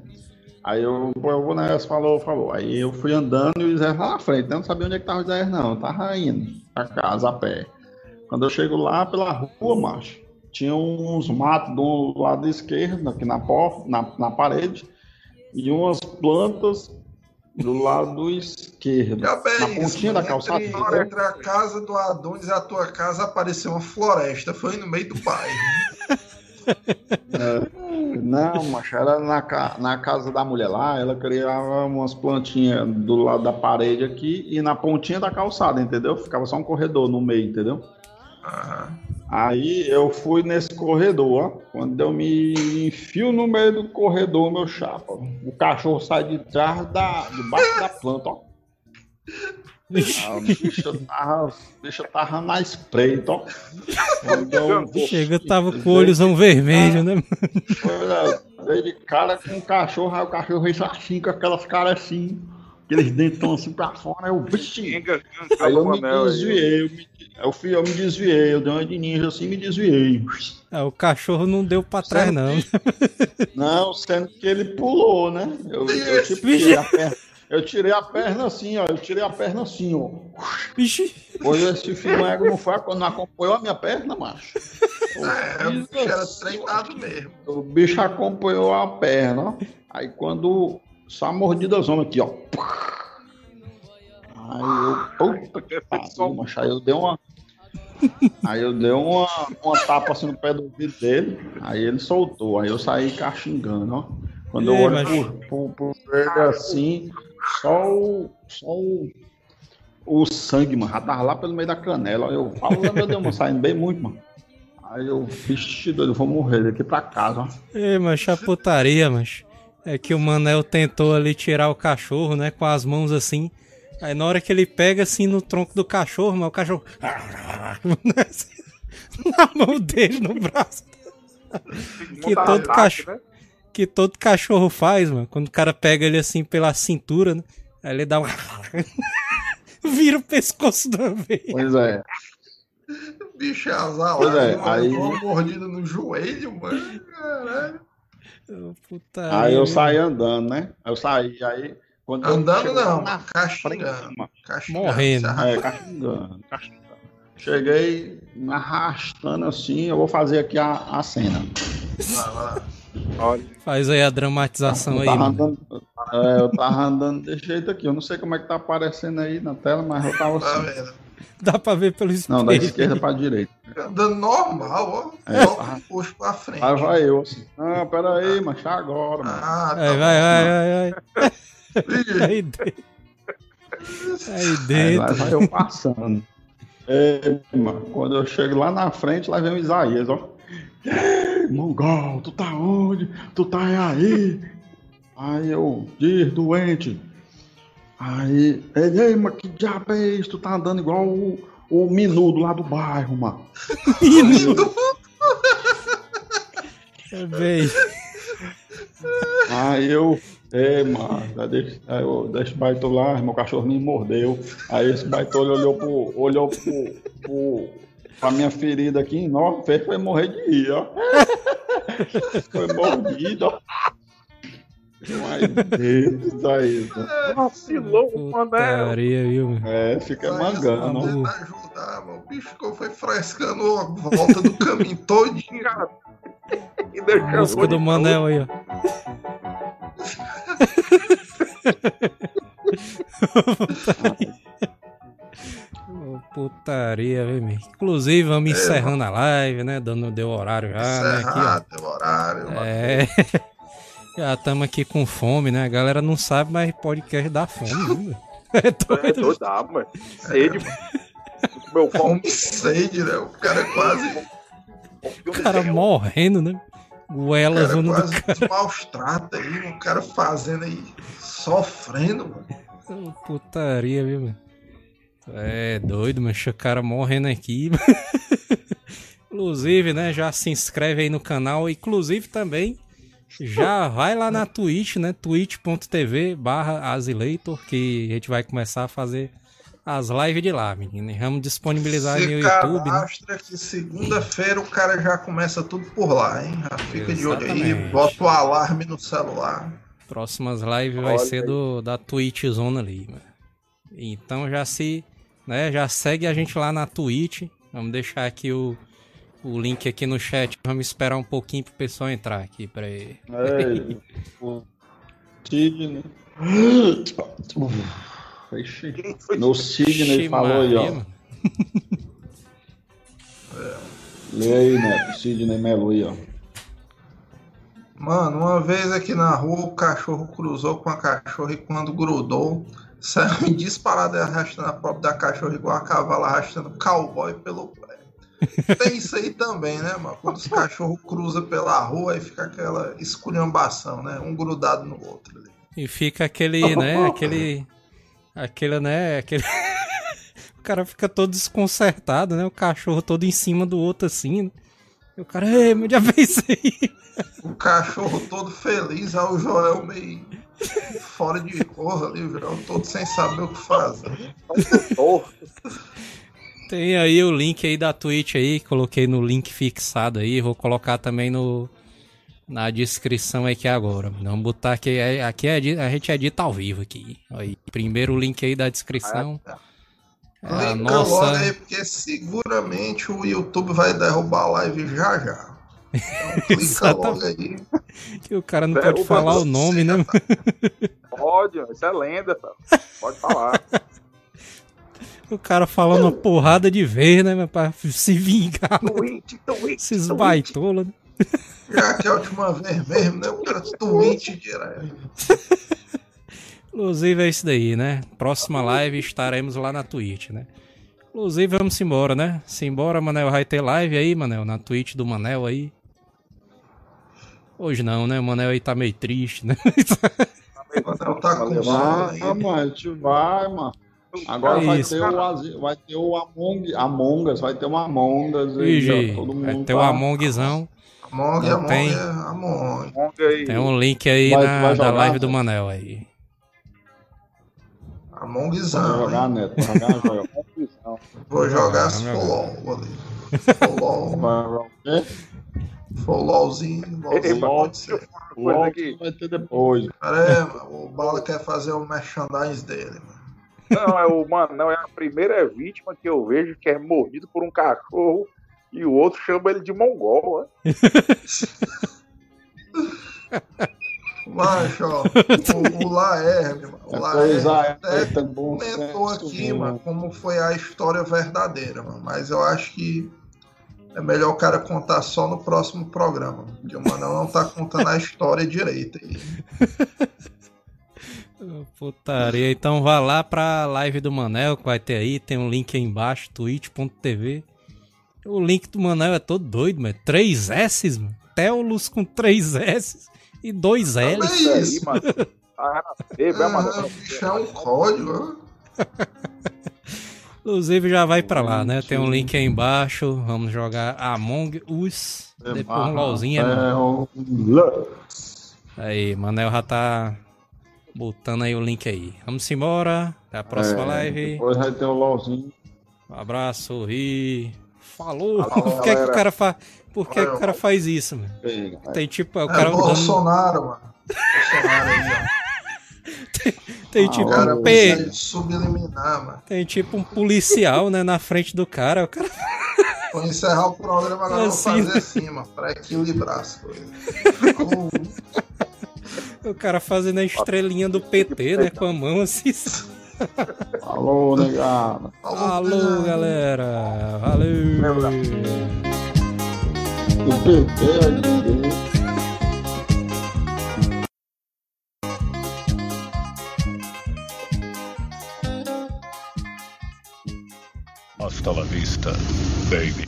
Aí eu, pô, eu vou nessa, falou, falou. Aí eu fui andando e o Zé lá na frente, né? Não sabia onde é que tava o Zé, não. Eu tava indo pra casa a pé. Quando eu chego lá pela rua, macho, tinha uns matos do lado esquerdo, aqui na porta, na, na parede, e umas plantas do lado esquerdo. Já bem, na pontinha da calçada. Entre, entendeu? entre a casa do Adonis e a tua casa apareceu uma floresta. Foi no meio do bairro. Não, macho, era na, na casa da mulher lá, ela criava umas plantinhas do lado da parede aqui e na pontinha da calçada, entendeu? Ficava só um corredor no meio, entendeu? Aí eu fui nesse corredor, ó. Quando eu me enfio no meio do corredor, meu chapa, o cachorro sai de trás da, debaixo da planta, ó. Ah, o bicho tava, o bicho tava na espreita, ó. Eu- Chega, tava com o olhozão vermelho, né? Foi, né? Dei de cara com o cachorro, aí o cachorro veio assim, com aquelas caras assim, aqueles dentão assim pra fora, eu. Enga, Aí eu me aí. desviei, eu, me, eu, fui, eu me desviei, eu dei uma de ninja assim e me desviei. Ah, o cachorro não deu pra trás, não. Não, sendo que ele pulou, né? Eu, eu tipo, tirei a perna. Eu tirei a perna assim, ó. Eu tirei a perna assim, ó. Vixe. Pois esse filego não foi quando não acompanhou a minha perna, macho. (laughs) É, o bicho era treinado mesmo. O bicho acompanhou a perna, ó. Aí quando. Só a mordida zona aqui, ó. Aí eu. Puta que pariu, macho. Aí eu dei uma. Aí eu dei uma, uma tapa assim no pé do ouvido dele. Aí ele soltou. Aí eu saí caxingando, ó. Quando eu olho pro, pro, pro ele assim, só o. Só o. O sangue, mano, já tava lá pelo meio da canela. Aí eu falo, meu Deus, mano, saindo bem muito, mano. Aí eu, vixe, doido, eu vou morrer daqui pra casa, ó. Ei, mas a putaria, mas É que o Manel tentou ali tirar o cachorro, né? Com as mãos assim. Aí na hora que ele pega assim no tronco do cachorro, mas o cachorro. (laughs) na mão dele, no braço. Que todo cachorro- né? Que todo cachorro faz, mano. Quando o cara pega ele assim pela cintura, né? Aí ele dá um. (laughs) Vira o pescoço da vez. Pois é. Bicho é azar Pois é, aí- uma mordida no joelho, mano. Caralho. Puta Aí eu saí andando, né? Eu saí, aí. Quando Andando não, na castigando. castigando Morrendo. É, castigando, castigando. Cheguei me arrastando assim, eu vou fazer aqui a, a cena. Vai lá. Olha, Faz aí a dramatização Eu aí, andando, eu É, eu tava andando desse jeito aqui. Eu não sei como é que tá aparecendo aí na tela, mas eu tava Tá assim. vendo? (laughs) Dá pra ver pelo espelho. Não, da esquerda pra direita. Andando normal, ó. É, Só puxo pra frente. Aí vai eu assim. Ah, pera aí, mas é agora, mano. Ah, tá Vai, vai, vai, vai, vai. Ih, Aí dentro. Aí Aí lá dentro. vai eu passando. É, mano, quando eu chego lá na frente, lá vem o Isaías, ó. Ei, Mongol, tu tá onde? Tu tá aí? Aí eu, diz, doente. Aí, ele, ei, mas que diabo é isso? Tu tá andando igual o, o menudo lá do bairro, mano. (laughs) É bem. Aí eu, é, mano, deixa, aí eu deixo o baitô lá, meu cachorro me mordeu. Aí esse baitô ele olhou pro, olhou pro, pro, pra minha ferida aqui, não, fez foi morrer de rir, ó. (laughs) Foi mordido, ó. Mas Deus aí, Vacilou o Manel. Putaria, viu? É, fica Mas mangando, ajudar, mano. O bicho ficou foi frescando a volta do caminho todinho. (laughs) E deixou Música do Manel aí, ó. (laughs) Putaria, viu, meu? Inclusive, vamos encerrando a live, né? Dando, deu horário já, né? Aqui, ó. Encerrado, deu horário. mano. É. Já estamos aqui com fome, né? A galera não sabe, mas podcast dá fome? (laughs) É É doido. doido, dá, mano. Sede. Meu (laughs) pau. Fome sede, né? O cara é quase, O cara morrendo, né? o Goela cara é zona do quase dos maus trata aí. O cara fazendo aí, sofrendo, mano. Putaria, viu, mano? É doido, mas o cara morrendo aqui. (laughs) Inclusive, né? Já se inscreve aí no canal. Inclusive também já vai lá na Twitch, né? twitch.tv barra Azileitor, que a gente vai começar a fazer as lives de lá, menino. Vamos disponibilizar Se no YouTube, né? que segunda-feira o cara já começa tudo por lá, hein? Já fica de olho aí, Exatamente. bota o alarme no celular. Próximas lives vai Olha ser aí. do, da Twitch Zona ali, mano. Então já se, né, já segue a gente lá na Twitch. Vamos deixar aqui o, o link aqui no chat. Vamos esperar um pouquinho pro pessoal entrar aqui, peraí. Ei, (laughs) o Sidney. Ixi. Quem foi? Meu Sidney Ixi, falou aí, ó. (laughs) Lê aí, né? Sidney Melo aí, ó. Mano, uma vez aqui na rua o cachorro cruzou com a cachorra e quando grudou, saiu disparado e arrastando a pobre da cachorra igual a cavalo arrastando cowboy pelo pé. (laughs) Tem isso aí também, né, mano? Quando os cachorros cruzam pela rua aí fica aquela esculhambação, né? Um grudado no outro ali. E fica aquele, né, (laughs) aquele... Aquele, né, aquele... (laughs) o cara fica todo desconcertado, né? O cachorro todo em cima do outro assim. né? E o cara, ei, meu já fez aí. O cachorro todo feliz, aí o Joel meio fora de cor ali, o Joel todo sem saber o que fazer. Tem aí o link aí da Twitch aí, coloquei no link fixado aí, vou colocar também no na descrição aqui agora. Vamos botar aqui, é- aqui é, a gente edita ao vivo aqui. Aí, primeiro link aí da descrição. É a Clica logo nossa, aí, porque seguramente o YouTube vai derrubar a live já já. Então (laughs) clica logo aí. que o cara não Derruba pode falar o você, nome, né? Pode, (laughs) isso é lenda, tá? Pode falar. (laughs) O cara falando uma porrada de vez, né? mas (laughs) Pra se vingar né? Twitch, Twitch, esses baitolas. né? Já que é a última vez mesmo, né? O cara tweet direto. Inclusive é isso daí, né? Próxima live estaremos lá na Twitch, né? Inclusive vamos embora, né? Simbora, Manel. Vai ter live aí, Manel, na Twitch do Manel aí. Hoje não, né? O Manel aí tá meio triste, né? O (laughs) Manel tá com sono Ah, mano, a gente vai, mano. Agora É vai, isso. ter o, vai ter o Among, Among Us, vai ter um Among Us aí, Igi, ó, todo mundo vai ter o tá- Amongzão. Among, Among, tem. é Among. Aí. Tem um link aí Vai- na, vai da jogar, live do né? Manel aí. Amongzão. jogar? Neto, vai jogar, joga. Vou jogar se for meu LOL ali. Jogar o LOLzinho, LOLzinho Ei, pode ser. Coisa LOL aqui. vai ter depois. Pera aí, mano. O Bala quer fazer o merchandise dele, mano. Não, é o mano, não, é a primeira vítima que eu vejo que é mordido por um cachorro e o outro chama ele de mongol, né? Macho, ó, o, o Laerme, mano, o Laerme até bom comentou aqui, mano. como foi a história verdadeira, mano. Mas eu acho que é melhor o cara contar só no próximo programa. o Manel não tá contando a história direita. aí. (laughs) Putaria. Então vá lá pra live do Manel que vai ter aí. Tem um link aí embaixo, twitch.tv. O link do Manel é todo doido, mano. 3 S, mano. Teolus com 3 S e 2 É L. Isso aí, (laughs) mano. Ah, é. Ah, bicho, é um código. Inclusive já vai pra lá, né? Tem um link aí embaixo. Vamos jogar Among Us. Depois um LOLzinho. é, mano. Aí, Manel já tá botando aí o link aí. Vamos embora. Até a próxima É, live. Depois vai ter o LOLzinho. Um abraço e. Falou! Falou, Por que, que o cara faz. Por que, que o cara faz isso, mano? Tem tipo. O É cara dando, Bolsonaro, mano. (laughs) Bolsonaro aí, tem Ah, tipo ó. Cara um P. de subliminar, mano. Tem tipo um policial, né, na frente do cara. O cara (laughs) Vou encerrar o programa agora, eu vou Assim, fazer assim, mano, pra equilibrar as coisas. (laughs) O cara fazendo a estrelinha do PT, né? Com a mão assim. Alô, negado. Alô, galera. Valeu. O PT é. Hasta la vista, baby.